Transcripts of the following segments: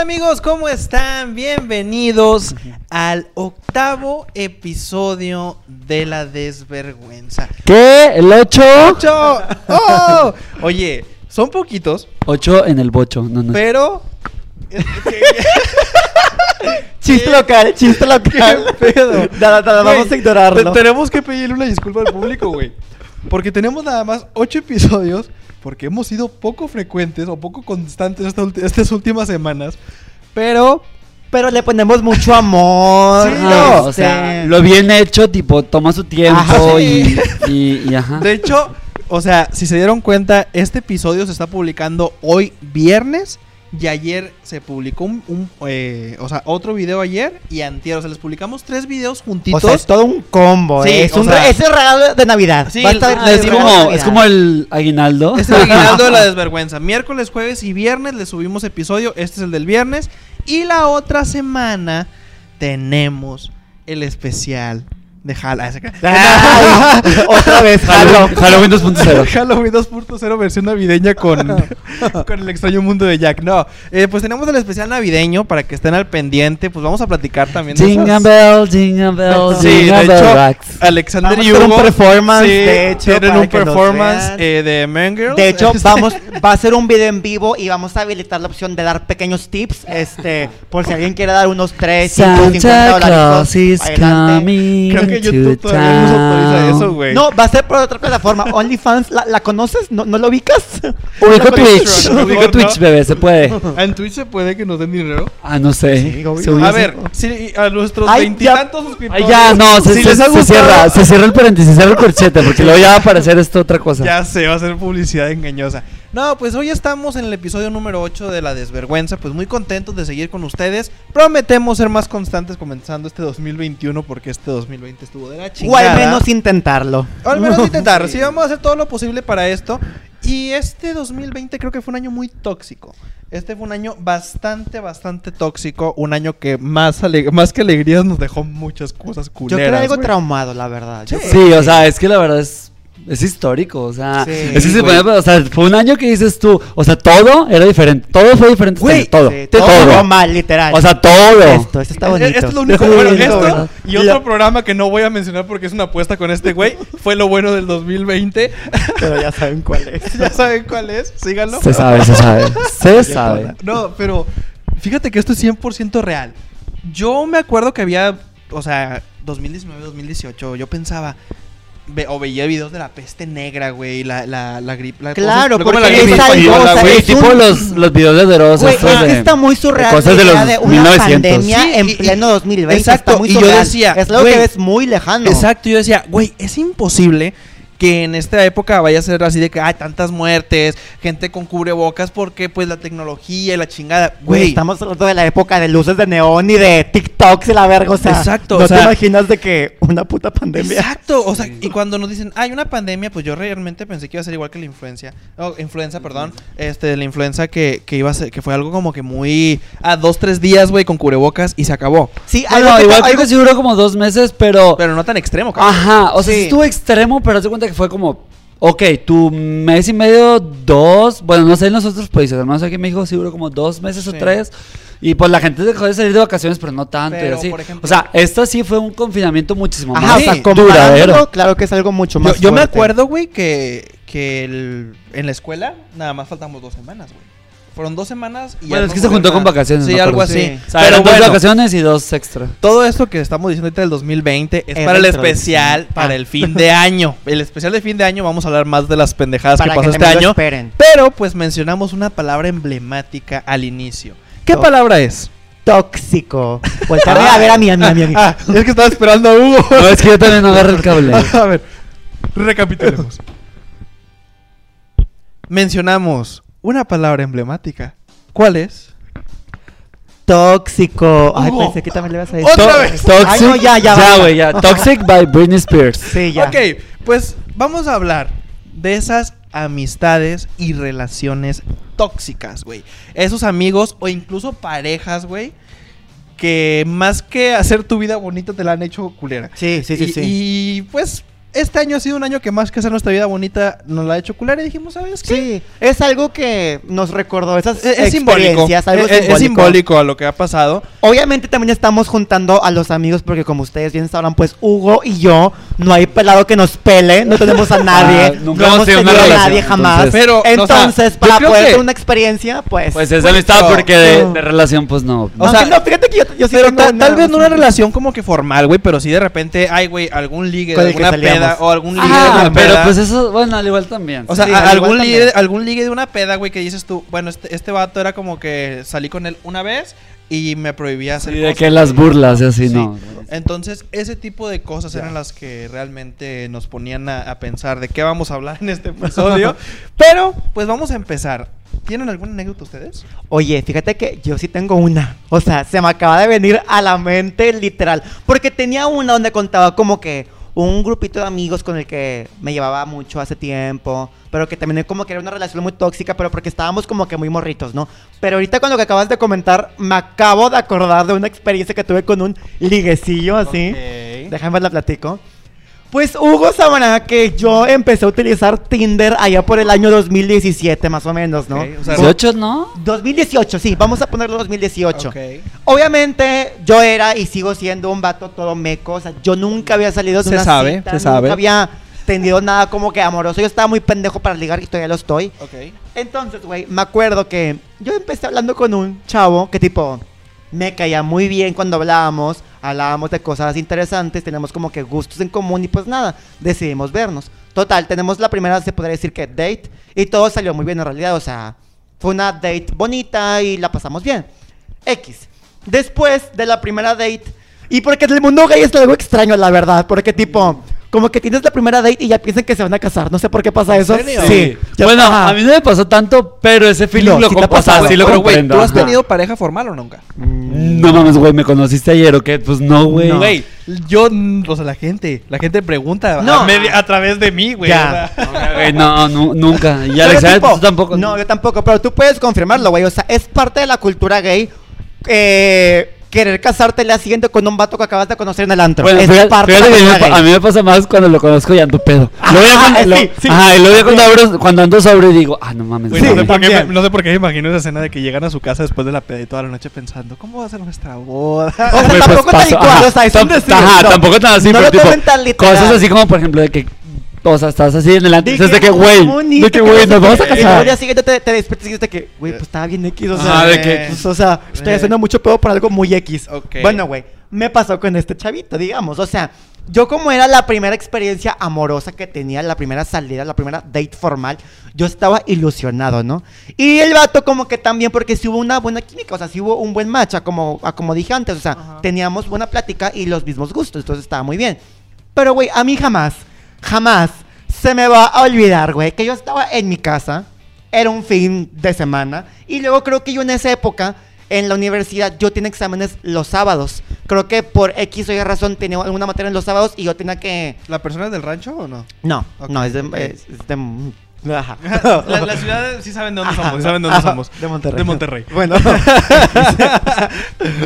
Hola amigos, ¿cómo están? Bienvenidos al octavo episodio de La Desvergüenza. ¿Qué? ¿El 8? ¡Ocho! ¡Oh! Oye, son poquitos, 8 en el bocho. No, no. pero... Chiste local, chiste local. ¿Qué pedo? Nada, nada, vamos a ignorarlo. te- tenemos que pedirle una disculpa al público, güey. Porque tenemos nada más ocho episodios. Porque hemos sido poco frecuentes o poco constantes esta estas últimas semanas. Pero Pero le ponemos mucho amor. Sí, no, o sea, lo bien hecho, tipo, toma su tiempo Ajá, y, sí. y, y ajá. De hecho, o sea, si se dieron cuenta, este episodio se está publicando hoy viernes y ayer se publicó un, un, eh, o sea, otro video ayer y antier, o sea, les publicamos tres videos O juntitos. sea, es todo un combo. Sí, eh, es, un sea- re- es el regalo de Navidad. Sí, Va a estar el- el es, de como, Navidad. es como el aguinaldo. Es el aguinaldo de la desvergüenza. Miércoles, jueves y viernes les subimos episodio. Este es el del viernes. Y la otra semana tenemos el especial de Halloween. Ay, otra vez, jalo. Halloween, Halloween 2.0. Halloween 2.0 versión navideña con, con el extraño mundo de Jack. No, eh, pues tenemos el especial navideño para que estén al pendiente. Pues vamos a platicar también de Jingle esas- bell, jingle bell, Sí, de bell hecho, rocks. Alexander Vamos y un performance, sí, de hecho, tienen un performance eh, de Man Girls. De hecho, vamos, va a ser un video en vivo y vamos a habilitar la opción de dar pequeños tips, este, por si alguien quiere dar unos 3, 5, 50 Santa dólares. Claus is adelante. Creo que coming YouTube to todavía no nos autoriza eso, güey. No, va a ser por otra plataforma. OnlyFans, ¿la, la conoces? ¿No, ¿No lo ubicas? Ubico Twitch, ubico Twitch, bebé, se puede. ¿En Twitch se puede que nos den dinero? Ah, no sé. A ver, si a nuestros veintitantos suscriptores. Ay, ya, no, se, si se- les ha se gustado- cierra, se cierra el paréntesis, se cierra el corchete, porque luego ya va a aparecer esto otra cosa. Ya se va a hacer publicidad engañosa. No, pues hoy estamos en el episodio número 8 de La Desvergüenza. Pues muy contentos de seguir con ustedes. Prometemos ser más constantes comenzando este 2021 porque este 2020 estuvo de la O chingada. al menos intentarlo. O al menos intentar. Sí, vamos a hacer todo lo posible para esto. Y este 2020 creo que fue un año muy tóxico. Este fue un año bastante, bastante tóxico. Un año que más, ale- más que alegrías nos dejó muchas cosas Yo culeras. creo algo traumado, la verdad. Yo Sí. creo Sí, que o sea, es que la verdad es, es histórico, o sea, Sí, es o sea, fue un año que dices tú, o sea, todo era diferente, todo fue diferente, Güey, todo, Sí, todo, todo fue mal, literal. o sea, todo. esto, esto está Eh, bonito. Esto es lo único bueno. Esto y otro programa que no voy a mencionar porque es una apuesta con este güey. Fue lo bueno del 2020. Pero ya saben cuál es. ya saben cuál es. Síganlo. Se sabe, se sabe, se sabe. No, pero fíjate que esto es 100% real. Yo me acuerdo que había, o sea, 2019, 2018, yo pensaba ve- o veía videos de la peste negra, güey, la la la gripe, la Claro, ¿cómo porque la gripe es algo, o sea, es tipo un- los, los videos de Dross, Güey, es que de- está muy surreal cosas de los de una 1900. pandemia Sí, en y- pleno 2020. exacto, está muy y yo surreal. decía, es algo que ves muy lejano. Exacto, yo decía, güey, es imposible que en esta época vaya a ser así de que hay tantas muertes, gente con cubrebocas, porque pues la tecnología y la chingada, Güey, estamos hablando de la época de luces de neón y de TikToks y la verga, o sea, Exacto, no o te imaginas de que una puta pandemia. Exacto, o sea, y cuando nos dicen, hay una pandemia, pues yo realmente pensé que iba a ser igual que la influencia, oh, influenza, perdón, este, la influenza que, que iba a ser, que fue algo como que muy, a dos, tres días, güey, con cubrebocas y se acabó. Sí, Bueno, algo igual creo algo- que sí duró como dos meses, pero... Pero no tan extremo, cabrón. Ajá, o sea, Sí. sí estuvo extremo, pero haz de cuenta que fue como... Ok, tu mes y medio, dos, bueno, no sé en los otros países, además aquí en México sí duró como dos meses o tres. Y pues la gente dejó de salir de vacaciones, pero no tanto y así. ejemplo- o sea, esto sí fue un confinamiento muchísimo Ajá, más Sí, duradero. claro que es algo mucho Yo, más yo me fuerte. acuerdo, güey, que, que el- en la escuela nada más faltamos dos semanas, güey. Fueron dos semanas y ya Bueno, es no que se juntó a- con vacaciones, Sí, me algo acuerdo. así. Sí. O sea, Pero eran dos bueno, vacaciones y dos extra. todo esto que estamos diciendo ahorita del 2020 es para el especial, introducción. para Ah. el fin de año. El especial de fin de año vamos a hablar más de las pendejadas para que pasó que este también lo año. esperen. Pero pues mencionamos una palabra emblemática al inicio. ¿Qué palabra es? Tóxico. Pues a ver a mí, a mí, a mí. Ah, es que estaba esperando a Hugo. No, es que yo también no agarro el cable. a ver, recapitulemos. Mencionamos una palabra emblemática. ¿Cuál es? Tóxico. Ay, Hugo. pensé que también le ibas a decir. Otra vez. Toxic. Ay, no, ya, ya, Ya, güey, ya. Toxic by Britney Spears. Sí, ya. Ok, pues vamos a hablar de esas amistades y relaciones tóxicas, güey. Esos amigos o incluso parejas, güey, que más que hacer tu vida bonita te la han hecho culera. Sí, sí, sí, y, sí. y, pues este año ha sido un año que más que hacer nuestra vida bonita nos la ha hecho cular y dijimos, ¿sabes qué? Sí, es algo que nos recordó esas Es, es simbólico. experiencias, algo Es, es simbólico a lo que ha pasado. Obviamente también estamos juntando a los amigos porque como ustedes bien sabrán, pues Hugo y yo no hay pelado que nos pele, no tenemos a nadie, Ah, nunca no hemos tenido a nadie jamás. entonces- Pero, o sea, entonces, para poder que- tener una experiencia, pues... Pues es Pues, amistad no, porque de, no. de relación, pues no. O no, sea, no, fíjate que yo, yo sí Pero tengo ta- tal vez no una relación. como que formal, güey, pero sí de repente, ay, güey, algún ligue alguna salíamos. Peda o algún ligue de Ah, alguna pero peda. pues eso, bueno, al igual también. O sea, Sí, a- al algún, igual ligue, también. algún ligue de una peda, güey, que dices tú, bueno, este, este vato era como que salí con él una vez y me prohibía hacer Sí, de cosas, que las burlas y así, Sí. no. Entonces, ese tipo de cosas eran las que realmente nos ponían a, a pensar de qué vamos a hablar en este episodio. Pero, pues vamos a empezar. ¿Tienen alguna anécdota ustedes? Oye, fíjate que yo sí tengo una. O sea, se me acaba de venir a la mente literal. Porque tenía una donde contaba como que un grupito de amigos con el que me llevaba mucho hace tiempo. Pero que también como que era una relación muy tóxica, pero porque estábamos como que muy morritos, ¿no? Pero ahorita con lo que acabas de comentar, me acabo de acordar de una experiencia que tuve con un liguecillo así. Ok. Déjame la platico. Pues Hugo sabrá que yo empecé a utilizar Tinder allá por el año 2017, más o menos, ¿no? Ok, o sea, 18, ¿no? 2018, sí, vamos a ponerlo 2018. Ok. Obviamente yo era y sigo siendo un vato todo meco, o sea, yo nunca había salido de Se una sabe, cita, se nunca sabe. había tenido nada como que amoroso, yo estaba muy pendejo para ligar y todavía lo estoy. Ok. Entonces, güey, me acuerdo que yo empecé hablando con un chavo que tipo me caía muy bien cuando hablábamos, hablábamos de cosas interesantes, teníamos como que gustos en común y pues nada, decidimos vernos. Total, tenemos la primera, se podría decir que date y todo salió muy bien en realidad, o sea, fue una date bonita y la pasamos bien. X. Después de la primera date, y porque el mundo gay es algo extraño, la verdad, porque tipo, como que tienes la primera date y ya piensan que se van a casar, no sé por qué pasa eso. serio? Sí. Ya- Bueno, ajá. a mí no me pasó tanto, pero ese feeling No, lo sí te ha pasado. sí lo Pero, güey, comprendo. ¿tú has ajá. tenido pareja formal o nunca? No mames, güey, ¿me conociste ayer o qué? Pues no, güey. No. Güey, yo, o sea, la gente, la gente pregunta No. a, media- a través de mí, güey. Ya. no, nu- nunca. Y Alexander, tipo, tú tampoco. No, yo tampoco, pero tú puedes confirmarlo, güey. O sea, es parte de la cultura gay eh, querer casarte la siguiente con un vato que acabas de conocer en el antro. Bueno, es fíjate, parte fíjate que a mí, me, a gay. mí me pasa más cuando lo conozco y ando pedo. Sí, lo- sí. ajá, y luego ya cuando, abro- cuando ando sobre digo, ah, no mames. No, sé por qué me, también. no sé por qué me imagino esa escena de que llegan a su casa después de la peda y toda la noche pensando, ¿cómo va a ser nuestra boda? O sea, pues tampoco tal y pasó, cual, ajá, o sea, es un decir, no. tampoco tan así, No pero tipo, tan cosas así como, por ejemplo, de que, o sea, estás así en el antes, Dije, de que, "Qué güey, bonito, de que, güey, no nos vamos a qué". Y luego al día casar. siguiente te, te despiertas y dices que, güey, pues estaba bien X, o sea, Ajá, de que- pues, o sea, estoy Eh. haciendo mucho pedo por algo muy X. Ok. Bueno, güey, me pasó con este chavito, digamos, o sea, yo como era la primera experiencia amorosa que tenía, la primera salida, la primera date formal, yo estaba ilusionado, ¿no? Y el vato como que también, porque sí hubo una buena química, o sea, sí hubo un buen match, a como, a como dije antes, o sea, Ajá. teníamos buena plática y los mismos gustos, entonces estaba muy bien. Pero, güey, a mí jamás, jamás se me va a olvidar, güey, que yo estaba en mi casa, era un fin de semana, y luego creo que yo en esa época, en la universidad, yo tenía exámenes los sábados. Creo que por X o Y razón tenía alguna materia en los sábados y yo tenía que... ¿La persona es del rancho o no? No, no, es de... es de- ajá. la, la ciudad sí saben de dónde Ajá, somos, saben de dónde ajá, somos. De Monterrey. De Monterrey. Bueno.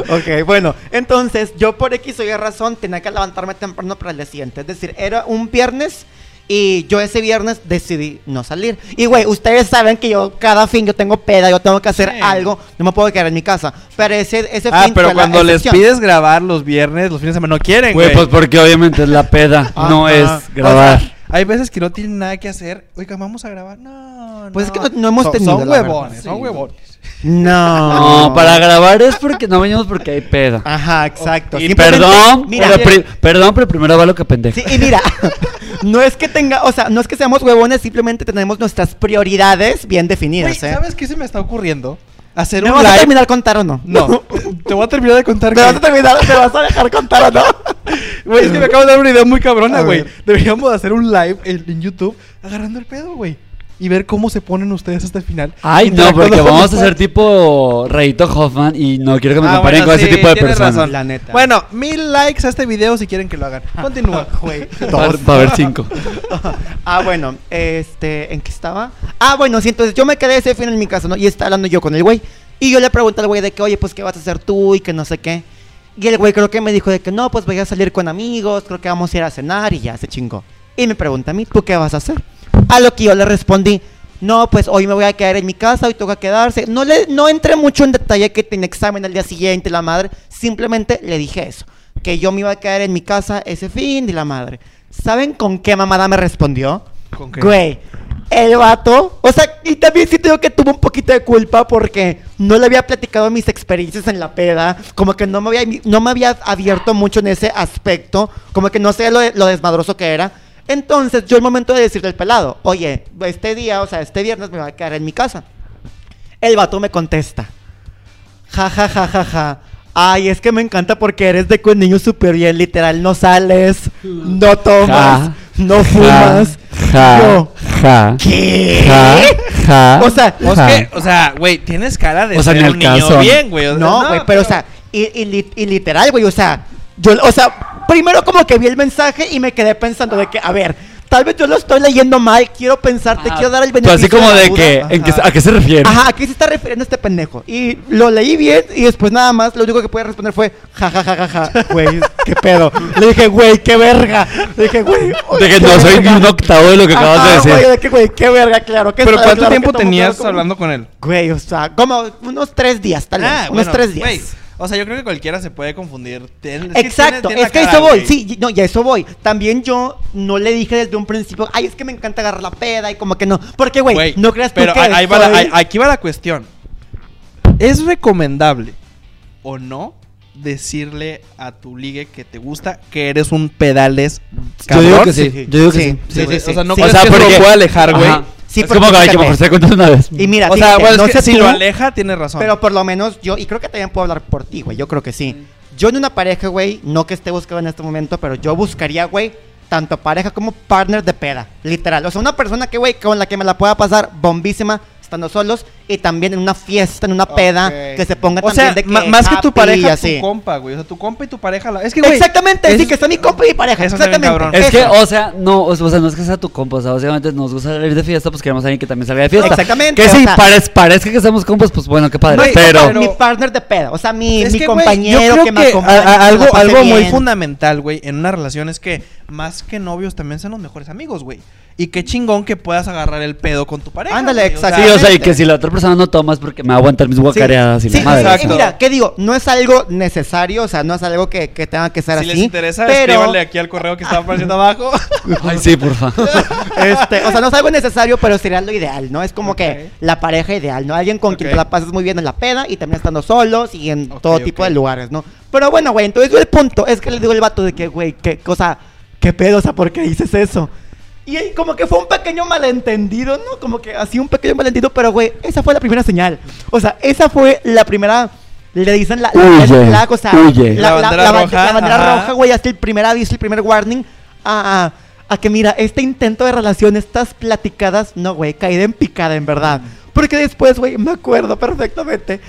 ok, bueno. Entonces, yo por X o Y razón tenía que levantarme temprano para el día siguiente. Es decir, era un viernes y yo ese viernes decidí no salir. Y, güey, ustedes saben que yo cada fin yo tengo peda, yo tengo que hacer Sí. algo. No me puedo quedar en mi casa. Pero ese, ese Ah, fin pero fue la cuando les pides grabar los viernes, los fines de semana no quieren, güey. Pues porque obviamente es la peda, no Ajá. es O grabar. sea, hay veces que no tienen nada que hacer. Oiga, vamos a grabar. No, Pues no. es que no- no hemos Son- tenido, Son la verdad. huevones, son huevones. No. No, para grabar es porque no venimos porque hay peda. Ajá, exacto. Y Simplemente- perdón, mira, pero pri- perdón, pero primero va lo que pendejo. Sí, y mira, no es que tenga, o sea, no es que seamos huevones, simplemente tenemos nuestras prioridades bien definidas, ¿eh? ¿sabes qué se me está ocurriendo? Hacer ¿Me un vas a terminar contar o no? No, te voy a terminar de contar ¿Me que... vas a terminar, me vas a dejar contar o no? Güey, es que me acabo de dar una idea muy cabrona, güey. Deberíamos hacer un live en, en YouTube agarrando el pedo, güey. Y ver cómo se ponen ustedes hasta el final. Ay, no, porque vamos a fans. tipo Rayito Hoffman y no quiero que me Ah, comparen bueno, con ese tipo de tienes personas. razón. La neta. Bueno, mil likes a este video si quieren que lo hagan. Continúa. Güey, Va dos. va a haber cinco. ah, bueno, este, ¿en qué estaba? Ah, bueno, sí, entonces yo me quedé ese fin en mi casa, ¿no? Y estaba hablando yo con el güey. Y yo le pregunté al güey de que, oye, pues, ¿qué vas a hacer tú? Y que no sé qué. Y el güey creo que me dijo de que no, pues voy a salir con amigos, creo que vamos a ir a cenar y ya se chingó. Y me pregunta a mí, ¿tú qué vas a hacer? A lo que yo le respondí, no, pues hoy me voy a quedar en mi casa, hoy toca quedarse. No, le, no entré mucho en detalle que tenía examen al día siguiente, la madre. Simplemente le dije eso, que yo me iba a quedar en mi casa ese fin de la madre. ¿Saben con qué mamada me respondió? ¿Con qué? Güey, el vato, o sea, y también sí tengo que tuvo un poquito de culpa porque no le había platicado mis experiencias en la peda, como que no me había, no me había abierto mucho en ese aspecto, como que no sé lo, lo desmadroso que era. Entonces, yo el momento de decirle al pelado, oye, este día, o sea, este viernes me voy a quedar en mi casa. El vato me contesta, ja, ja, ja, ja, ja. Ay, es que me encanta porque eres de con niño súper bien, literal, no sales, no tomas, Ja, no fumas. Ja, Yo, ja, ¿Qué? ja, ja, O sea, O ja. sea, o sea, güey, tienes cara de O sea, ser un niño bien, güey. o sea, No, güey, pero, o sea, y, y li- y literal, güey, o sea, yo, o sea, primero como que vi el mensaje y me quedé pensando de que, a ver, tal vez yo lo estoy leyendo mal, quiero pensar, te Ajá. quiero dar el beneficio así como de duda. que, ¿en qué-. ¿a qué se refiere? Ajá, ¿a qué se está refiriendo este pendejo? Y lo leí bien y después nada más, lo único que pude responder fue, ja, ja, ja, ja, ja, güey, qué pedo. Le dije, güey, qué verga. Le dije, güey. De que no soy ni un octavo de lo que acabas de Ajá, decir. güey, de que, güey, qué verga, claro. Que Pero ¿cuánto claro tiempo tenías claro, como- hablando con él? Güey, o sea, como unos tres días, tal vez. Ah, unos bueno, tres días. güey, o sea, yo creo que cualquiera se puede confundir. Tien- es que Exacto, tiene- tiene es que a eso voy, güey. sí, y- no, y a eso voy. También yo no le dije desde un principio, ay, es que me encanta agarrar la peda y como que no. Porque, güey, Güey, no creas tú pero que ahí- ahí va la- ahí- aquí va la cuestión. ¿Es recomendable o no decirle a tu ligue que te gusta que eres un pedales Yo digo cabrón? que sí, Sí, yo digo que sí, sí. sí, Sí, güey, sí, o sea, no sí. crees O sea, que porque- lo puede alejar, güey. Sí, es como que hay que mejor se cuenta una vez. Y mira, O sea, bueno, no es que sé si tú, lo aleja, tienes razón. pero por lo menos yo, y creo que también puedo hablar por ti, güey, yo creo que sí. Yo en una pareja, güey, no que esté buscando en este momento, pero yo buscaría, güey, tanto pareja como partner de peda, literal. O sea, una persona que, güey, con la que me la pueda pasar bombísima estando solos y también en una fiesta, en una peda, que se ponga o también sea, de que más que tu pareja, así. tu compa, güey. O sea, tu compa y tu pareja. la- Es que, güey. Exactamente, es- sí, que está mi compa y mi pareja. Eso Exactamente. Es que, o sea, no, o sea, no es que sea tu compa, o sea, básicamente nos gusta salir de fiesta, pues queremos a alguien que también salga de fiesta. Exactamente, Que o sí, parez- parezca que somos compas, pues bueno, qué padre. Pero, o sea, mi partner de peda, o sea, mi, Es mi que, compañero yo creo que me acompaña. a- a- algo, algo muy fundamental, güey, en una relación es que más que novios también sean los mejores amigos, güey. Y qué chingón que puedas agarrar el pedo con tu pareja. Ándale, exacto. sí, o sea, y que si la otra persona no toma es porque me va a aguantar mis guacareadas y Sí, la madre. exacto. y mira, ¿qué digo? No es algo necesario, o sea, no es algo que, que tenga que ser Si así. les interesa, pero, escríbanle aquí al correo que está apareciendo abajo. Ay, sí, por favor. este, o sea, no es algo necesario, pero sería lo ideal, ¿no? Es como que la pareja ideal, ¿no? Alguien con quien te la pases muy bien en la peda y también estando solos y en todo tipo de lugares, ¿no? Pero bueno, güey, entonces yo el punto es que le digo al vato de que, güey, qué cosa, qué pedo, o sea, ¿por qué dices eso? Y como que fue un pequeño malentendido, ¿no? Como que así un pequeño malentendido, pero güey, esa fue la primera señal. O sea, esa fue la primera. Le dicen la, la la, La la- bandera la ban- roja, la bandera ajá. roja, güey, hasta el primer aviso, el primer warning a, a, a que mira, este intento de relación, estas platicadas, no, güey, caída en picada, en verdad. Porque después, güey, me acuerdo perfectamente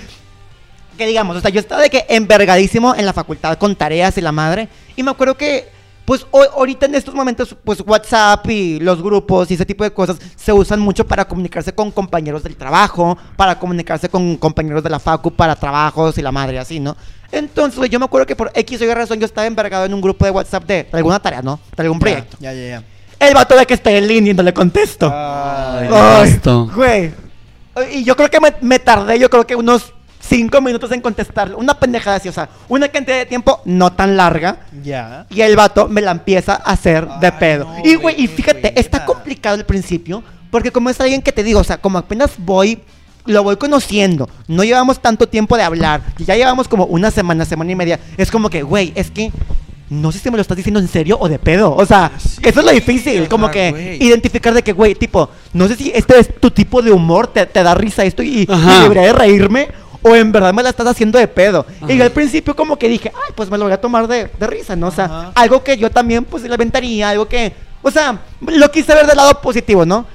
que digamos, o sea, yo estaba de que envergadísimo en la facultad con tareas y la madre. Y me acuerdo que, pues, hoy, ahorita en estos momentos, pues, WhatsApp y los grupos y ese tipo de cosas se usan mucho para comunicarse con compañeros del trabajo, para comunicarse con compañeros de la facu para trabajos y la madre, así, ¿no? Entonces, güey, yo me acuerdo que por X o Y razón yo estaba envergado en un grupo de WhatsApp de, de alguna tarea, ¿no? De algún proyecto. Ya, ya, ya. El vato de que está en línea y no le contesto. Ay, Ay, esto. Güey. Y yo creo que me, me tardé, yo creo que unos cinco minutos en contestarle. Una pendejada así, o sea, una cantidad de tiempo no tan larga. Ya. Y el vato me la empieza a hacer de Ay, pedo. no, y, güey, y güey, fíjate, güey, está complicado al principio. Porque como es alguien que te digo, o sea, como apenas voy, lo voy conociendo. No llevamos tanto tiempo de hablar. Y ya llevamos como una semana, semana y media. Es como que, güey, es que... No sé si me lo estás diciendo en serio o de pedo. O sea, Sí, eso es lo difícil. o como sea, que güey. identificar de que, güey, tipo, no sé si este es tu tipo de humor, te, te da risa esto y, y Ajá. debería de reírme. O en verdad me la estás haciendo de pedo. Y al principio como que dije, ay, pues me lo voy a tomar de, de risa, ¿no? O sea, Ajá. algo que yo también pues le aventaría, algo que... O sea, lo quise ver del lado positivo, ¿no?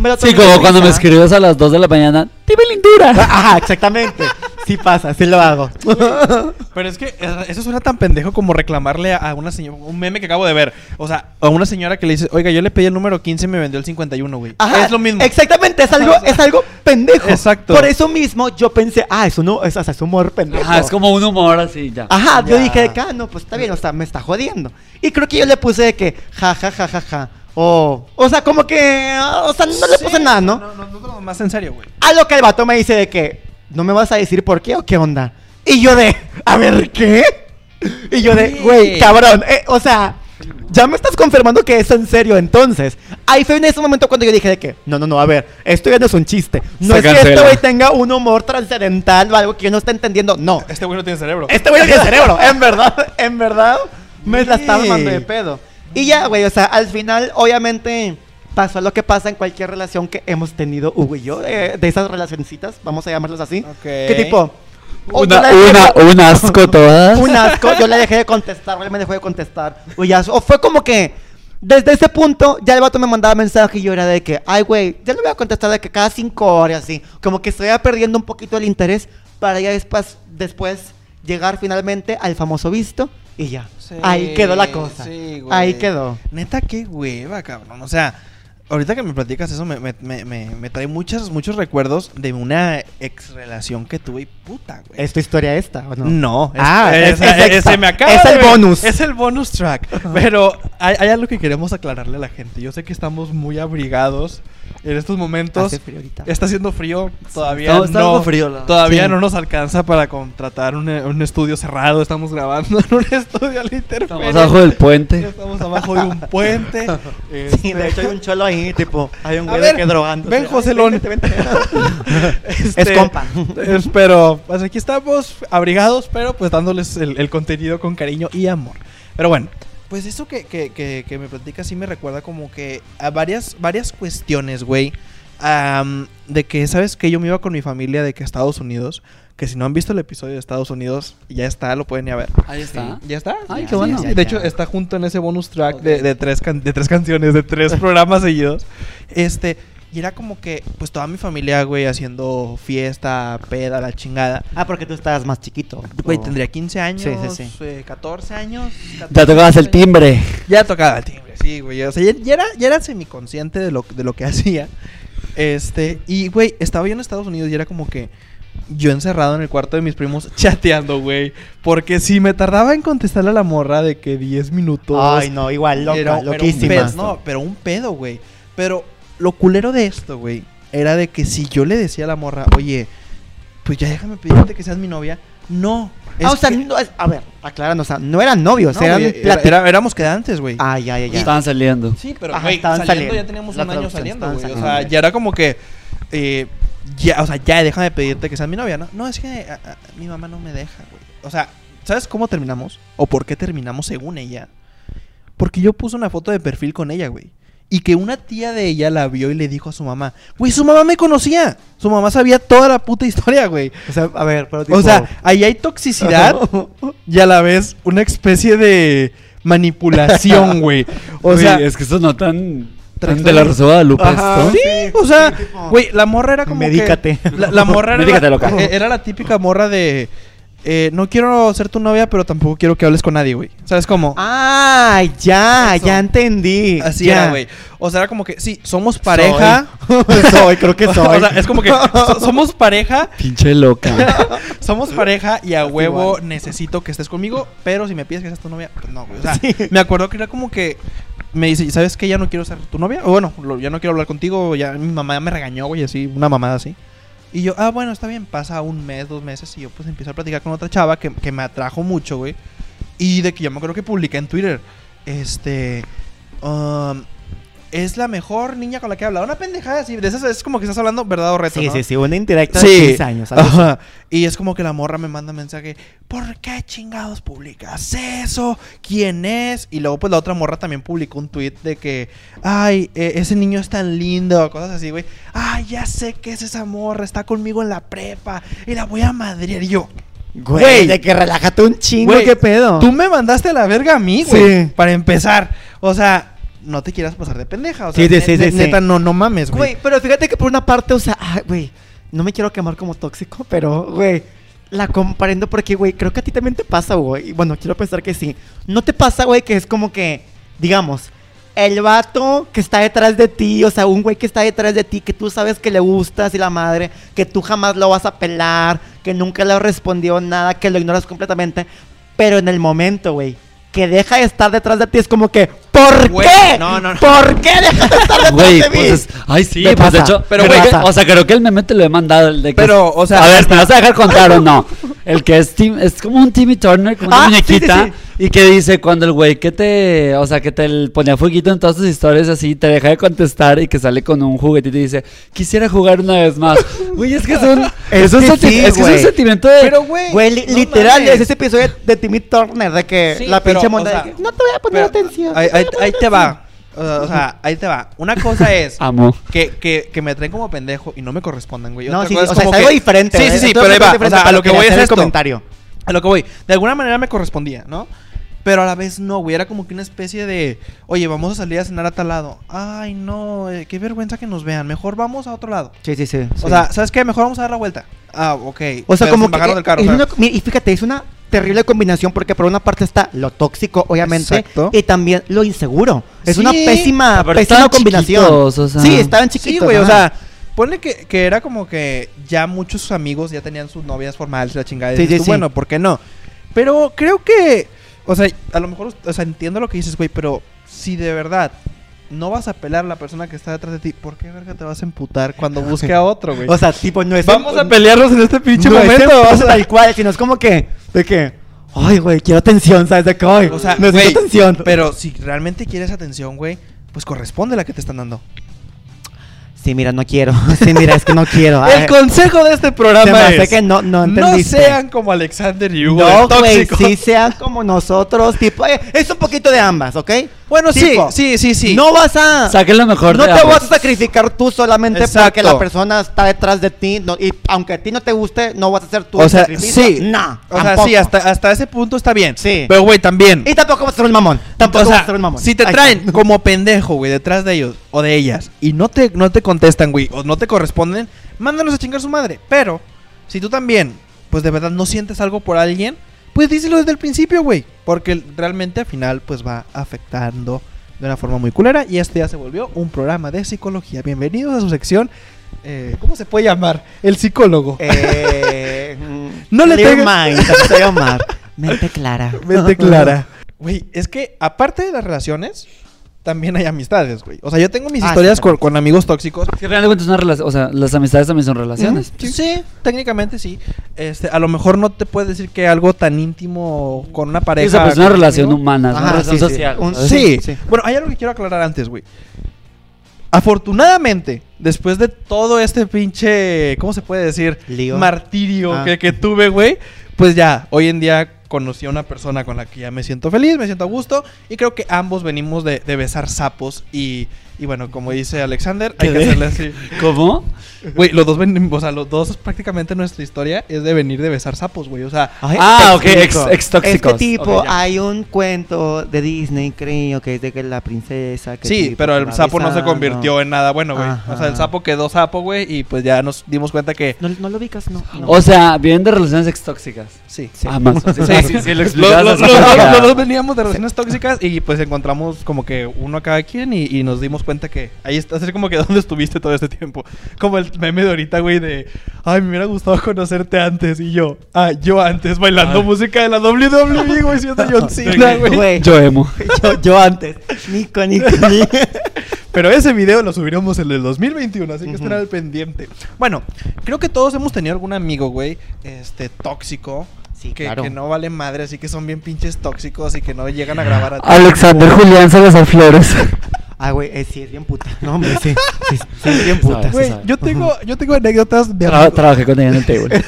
Me lo Sí, como cuando me escribes a las 2 de la mañana, dime lindura. Ajá, exactamente. Sí pasa, sí lo hago. Pero es que eh, eso suena tan pendejo como reclamarle a- una señora, un meme que acabo de ver. O sea, a una señora que le dice, oiga, yo le pedí el número 15 y me vendió el 51, güey. Ajá, Es lo mismo. Exactamente, es algo, O sea, es algo pendejo. exacto. Por eso mismo yo pensé, ah, eso no, es, o sea, es humor pendejo. Ajá, es como un humor así, ya. Ajá, yo dije ah, no, pues está bien, o sea, me está jodiendo. Y creo que yo le puse de que, ja, ja, ja, ja, ja. O, o sea, como que, ah, o sea, no le puse nada, ¿no? No, no, no, no, más en serio, güey. A lo que el vato me dice de que, ¿no me vas a decir por qué o qué onda? Y yo de, a ver, ¿qué? Y yo de, Güey. cabrón, eh, o sea, ya me estás confirmando que es en serio entonces. Ahí fue en ese momento cuando yo dije de que, no, no, no, a ver, esto ya no es un chiste. No Se es que este cancela. güey tenga un humor trascendental o algo que yo no esté entendiendo, no. Este güey no tiene cerebro. Este güey no tiene cerebro, en verdad, en verdad, me la estaba armando de pedo. Y ya, güey, o sea, al final, obviamente, pasó lo que pasa en cualquier relación que hemos tenido Hugo y yo, de, de esas relacioncitas, vamos a llamarlas así. Ok. Que tipo, o yo Una, una, un asco todas. un asco, yo le dejé de contestar, él me dejó de contestar. O, ya, o fue como que, desde ese punto, ya el vato me mandaba mensaje y yo era de que, ay, güey, ya le voy a contestar de que cada cinco horas, así. Como que estoy perdiendo un poquito el interés para ya después, después llegar finalmente al famoso visto y ya. Sí, Ahí quedó la cosa. sí, güey. Ahí quedó. Neta, qué hueva, cabrón. O sea, ahorita que me platicas eso, me, me, me, me- trae muchos, muchos recuerdos de una ex relación que tuve y puta, güey. ¿Es tu historia esta o no? No, es- Ah, es- es extra. ese me acaba Es el bonus. Es el bonus track. Pero hay, hay algo que queremos aclararle a la gente. Yo sé que estamos muy abrigados en estos momentos. Hace frío ahorita. Está haciendo frío, todavía Está- está no, frío, la- todavía Sí. no nos alcanza para contratar un, un estudio cerrado. Estamos grabando en un estudio a la intemperie. Estamos abajo del puente. Estamos abajo de un puente. Sí, de hecho hay un cholo ahí, tipo, hay un güey que drogando. ven, Joselón. Es compa. es- pero, pues aquí estamos abrigados, pero pues dándoles el, el contenido con cariño y amor. Pero bueno, pues eso que, que, que, que me platica sí me recuerda como que a varias, varias cuestiones, güey. am, de que, ¿sabes que Yo me iba con mi familia de que a Estados Unidos. Que si no han visto el episodio de Estados Unidos, ya está, lo pueden ir a ver. Ahí está. ¿Ya está? Ay, qué bueno. sí, sí. Ya, De hecho, está junto en ese bonus track de, de tres can- de tres canciones, de tres programas seguidos. Este, y era como que, pues toda mi familia, güey, haciendo fiesta, peda, la chingada. Ah, porque tú estabas más chiquito. Güey, O- tendría 15 años, Sí, sí, sí. eh, 14 años. Ya 14, tocabas el timbre. Ya tocaba el timbre, sí, güey. O sea, ya, ya era, ya era semiconsciente de lo, de lo que hacía. Este, y, güey, estaba yo en Estados Unidos y era como que yo encerrado en el cuarto de mis primos chateando, güey. Porque si me tardaba en contestarle a la morra de que 10 minutos. Ay, no, igual, loca, era- un loquísima. pedo, no, pero un pedo, güey. Pero lo culero de esto, güey, era de que si yo le decía a la morra, oye, pues ya déjame pedirte que seas mi novia. No. Ah, o sea, que- no, es- a ver, aclarando, o sea, no eran novios, no, eran güey, era- éramos quedantes, güey. Ah, ya, ya, ya. Estaban saliendo. Sí, pero Ajá, güey, estaban saliendo, saliendo. ya teníamos La un año saliendo, güey. O sea, ya era como que eh, ya, o sea, ya déjame pedirte que seas mi novia, ¿no? No, es que a- a- mi mamá no me deja, güey. O sea, ¿sabes cómo terminamos? ¿O por qué terminamos según ella? Porque yo puse una foto de perfil con ella, güey. Y que una tía de ella la vio y le dijo a su mamá, güey, su mamá me conocía. Su mamá sabía toda la puta historia, güey. O sea, a ver, pero O sea, ahí hay toxicidad y a la vez una especie de manipulación, güey. O sea, es que eso no tan, tan de la Rosa de Guadalupe esto. Sí, Sí, o sea, sí, tipo- güey, la morra era como Medícate. que... La, la morra era, Medícate, loca. eh, era la típica morra de... eh, no quiero ser tu novia, pero tampoco quiero que hables con nadie, güey. ¿Sabes cómo? Ah, ya, Eso. ya entendí. Así ya. era, güey. O sea, era como que, sí, somos pareja. Soy, Soy, creo que soy. o sea, es como que so- somos pareja, Pinche loca. somos pareja y a huevo igual. necesito que estés conmigo, pero si me pides que seas tu novia, pues no, güey. O sea, Sí. me acuerdo que era como que me dice, ¿sabes qué? Ya no quiero ser tu novia. O bueno, lo- ya no quiero hablar contigo. Ya mi mamá me regañó, güey, así, una mamada así. Y yo, ah, bueno, está bien. Pasa un mes, dos meses y yo pues empiezo a platicar con otra chava que, que me atrajo mucho, güey. Y de que yo me acuerdo que publiqué en Twitter, este, um, es la mejor niña con la que he hablado. Una pendejada así, de esas es como que estás hablando verdad o reto, Sí, ¿no? sí, sí, una indirecta de Sí. 15 años. Ajá. Y es como que la morra me manda mensaje, ¿por qué chingados publicas eso? ¿Quién es? Y luego pues la otra morra también publicó un tweet de que, ay, eh, ese niño es tan lindo, cosas así, güey. Ay, ya sé que es esa morra, está conmigo en la prepa y la voy a madrear. Y yo, Güey, Güey. de que relájate un chingo, Güey, qué pedo. tú me mandaste a la verga a mí, güey. Sí. Para empezar. O sea, no te quieras pasar de pendeja. O sea, Sí, sí, sí, ne- sí, neta, no, no mames, güey. Güey, pero fíjate que por una parte, o sea, ay, güey, no me quiero quemar como tóxico, pero, güey, la comprendo porque, güey, creo que a ti también te pasa, güey. Y Bueno, quiero pensar que sí. No te pasa, güey, que es como que, digamos, el vato que está detrás de ti, o sea, un güey que está detrás de ti, que tú sabes que le gustas y la madre, que tú jamás lo vas a pelar, que nunca le respondió nada, que lo ignoras completamente, pero en el momento, güey, que deja de estar detrás de ti es como que. ¿Por Güey, qué? no, no, no. ¿Por qué dejaste de estar detrás Güey, de mí? pues es- ay sí, Me pues de hecho, pero me pasa. o sea, creo que el meme te lo he mandado el de que Pero, o sea, a ver, ¿me vas a dejar contar o no? El que es Tim, es como un Timmy Turner, como una Ah, sí, sí, muñequita sí. y que dice cuando el güey que te, o sea, que te ponía fueguito en todas tus historias así, te deja de contestar y que sale con un juguetito y dice, "Quisiera jugar una vez más." Güey, es que es un Es un, que senti- sí, es, que es un güey. sentimiento de Pero, güey. Güey, li- no literal, mames. es ese episodio de Timmy Turner de que Sí, la pero, pinche o sea, que no te voy a poner Pero, atención. Ahí, te ahí- voy a poner ahí te atención". va. O sea, o sea, ahí te va. Una cosa es amo. que, que, que me traen como pendejo y no me corresponden, güey. No, Otra sí, cosa o sea, es como algo que- diferente. Sí, sí, sí, pero ahí va. O sea, a lo que voy es hacer el esto. comentario. A lo que voy. De alguna manera me correspondía, ¿no? Pero a la vez no, güey. Era como que una especie de. Oye, vamos a salir a cenar a tal lado. Ay, no. eh, qué vergüenza que nos vean. Mejor vamos a otro lado. Sí, sí, sí. O sí. sea, ¿sabes qué? Mejor vamos a dar la vuelta. Ah, ok. O sea, Pero como sin que bajarnos del carro, es o sea. una- mi- y fíjate, es una terrible combinación porque por una parte está lo tóxico, obviamente, Exacto. y también lo inseguro. Es Sí. una pésima, pésima estaban combinación. chiquitos, o sea. Sí, estaban Sí, chiquitos. güey, o sea, ponle que, que era como que ya muchos sus amigos ya tenían sus novias formales, la chingada. y Sí, dices sí, tú, sí. Bueno, ¿por qué no? Pero creo que, o sea, a lo mejor, o sea, entiendo lo que dices, güey, pero si de verdad no vas a pelar a la persona que está detrás de ti, ¿por qué verga te vas a emputar cuando busque a otro, güey? O sea, tipo, no es. Vamos a pelearnos en este pinche no es momento. sea, tal cual, sino es como que, de que, ay, güey, quiero atención, ¿sabes? De que, ay, o sea, necesito güey, atención. pero si realmente quieres atención, güey, pues corresponde la que te están dando. Sí, mira, no quiero. Sí, mira, es que no quiero. El consejo de este programa es que no, no no entendiste. sean como Alexander y Hugo No, güey, sí sean como nosotros, tipo, eh, es un poquito de ambas, ¿ok? Bueno, Tipo, sí, sí, sí, sí. No vas a... Saquen lo mejor no de te ambos. vas a sacrificar tú solamente Exacto. porque la persona está detrás de ti no- y aunque a ti no te guste, no vas a hacer tu O sea, sacrificio. sí. No, O sea, tampoco. sí, hasta, hasta ese punto está bien. Sí. Pero, güey, también. Y tampoco vas a ser un mamón. Tampoco o sea, vas a ser un mamón. si te Ahí traen está. como pendejo, güey, detrás de ellos o de ellas y no te, no te contestan, güey, o no te corresponden, mándalos a chingar su madre. Pero, si tú también, pues de verdad no sientes algo por alguien, pues díselo desde el principio, güey. Porque realmente al final, pues va afectando de una forma muy culera. Y este ya se volvió un programa de psicología. Bienvenidos a su sección. eh, ¿Cómo se puede llamar? El psicólogo. Eh, No le llama. Mente clara. Mente clara. Güey, es que aparte de las relaciones, también hay amistades, güey. O sea, yo tengo mis Ah, historias sí, con, amigos tóxicos. Sí, al final de cuentas es una relación, o sea, las amistades también son relaciones. Sí, técnicamente sí. Este, a lo mejor no te puedes decir que algo tan íntimo con una Sí, pareja. o sea, pues es una relación humana, es una relación sí, sí. social. Un-. Sí. Sí. Bueno, hay algo que quiero aclarar antes, güey. Afortunadamente, después de todo este pinche, ¿cómo se puede decir? Lío. Martirio Ah. que, que tuve, güey. Pues ya, hoy en día conocí a una persona con la que ya me siento feliz, me siento a gusto. Y creo que ambos venimos de, de besar sapos. Y, y bueno, como dice Alexander, hay ¿Qué que de? hacerle así. ¿Cómo? Güey, los dos venimos, o sea, los dos prácticamente nuestra historia es de venir de besar sapos, güey. O sea, Ay, Ah, ok, ex- explico. ex-tóxicos. Es que tipo, hay un cuento de Disney, creo, que es de que la princesa... Que Sí, tipo pero el sapo no se convirtió en nada bueno, güey. O sea, el sapo quedó sapo, güey, y pues ya nos dimos cuenta que ¿No, no lo ubicas? No. no. O sea, vienen de relaciones extóxicas. sí. Sí. Ah, más. Sí, Sí. sí, sí, lo Los, explicas los- dos, Ya. los dos veníamos de relaciones tóxicas y pues encontramos como que uno a cada quien y, y nos dimos cuenta que ahí está, así como que dónde estuviste todo este tiempo. Como el meme de ahorita, güey, de, ay, me hubiera gustado conocerte antes y yo, ah, yo antes bailando Ah. música de la WWE, güey, siendo John Cena, güey. Güey. Yo emo. yo, yo antes. Nico, Nico, Nico. Pero ese video lo subiremos en el 2021, así que Ujú. estén al pendiente. Bueno, creo que todos hemos tenido algún amigo, güey, este, tóxico. Sí, que, claro. que no vale madre, así que son bien pinches tóxicos y que no llegan a grabar a Alexander Julián Salazar Flores. Ah, güey, eh, sí, es bien puta. No, hombre, sí. Sí, sí, es bien puta. Güey, yo tengo, yo tengo anécdotas de Tra- amigos. trabajé con ella en el table.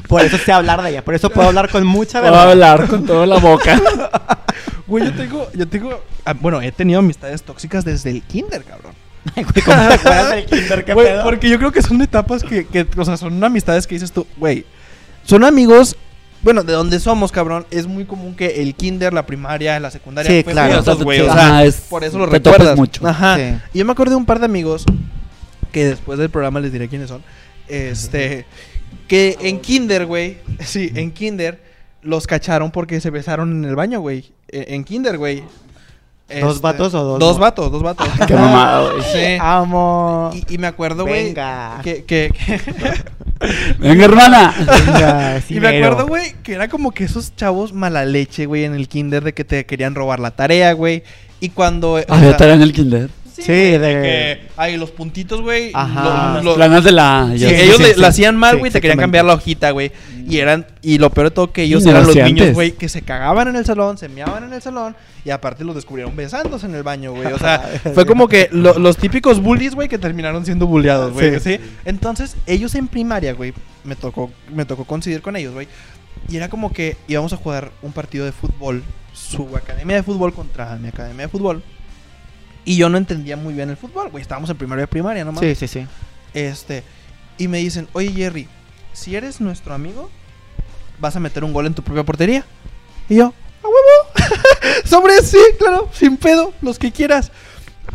por eso sé hablar de ella. Por eso puedo hablar con mucha Puedo verdad. hablar con toda la boca. Güey, yo tengo, yo tengo, ah, bueno, he tenido amistades tóxicas desde el kinder, cabrón. Ay, güey, ¿cómo te acuerdas del kinder? ¿Qué Güey, pedo? porque yo creo que son etapas que, que, o sea, son amistades que dices tú, güey, son amigos, bueno, de donde somos, cabrón, es muy común que el kinder, la primaria, la secundaria, Sí, fue claro. sí. o sea, Ajá, es- por eso lo te recuerdas mucho. Ajá. Sí. Y yo me acuerdo de un par de amigos que después del programa les diré quiénes son. Este, que en kinder, güey, sí, en kinder los cacharon porque se besaron en el baño, güey. E- En kinder, güey. ¿Dos Este, vatos o dos Dos mo- vatos, dos vatos. Qué mamada, güey. Sí. Amo. Y, y me acuerdo, güey, Venga. que, que, que- Venga, hermana. Venga, sí, y me acuerdo, güey, que era como que esos chavos mala leche, güey, en el kinder de que te querían robar la tarea, güey. Y cuando... o Había sea, tarea en el kinder. Sí, de- que hay los puntitos, güey. Ajá. lo- lo- Planas de la. Sí, ellos sí, le, sí. la hacían mal, güey, te querían cambiar la hojita, güey. Y eran y lo peor de todo que ellos no eran lo los niños, güey, que se cagaban en el salón, se meaban en el salón y aparte los descubrieron besándose en el baño, güey. O sea, fue como que lo- los típicos bullies, güey, que terminaron siendo bulleados, güey, Sí. ¿sí? Entonces, ellos en primaria, güey, me tocó me tocó coincidir con ellos, güey. Y era como que íbamos a jugar un partido de fútbol, su academia de fútbol contra mi academia de fútbol. Y yo no entendía muy bien el fútbol, güey. Estábamos en primero de primaria, nomás. Sí, sí, sí. Este, y me dicen, oye Jerry, si eres nuestro amigo, vas a meter un gol en tu propia portería. Y yo, a huevo. Sobre sí, claro, sin pedo, los que quieras.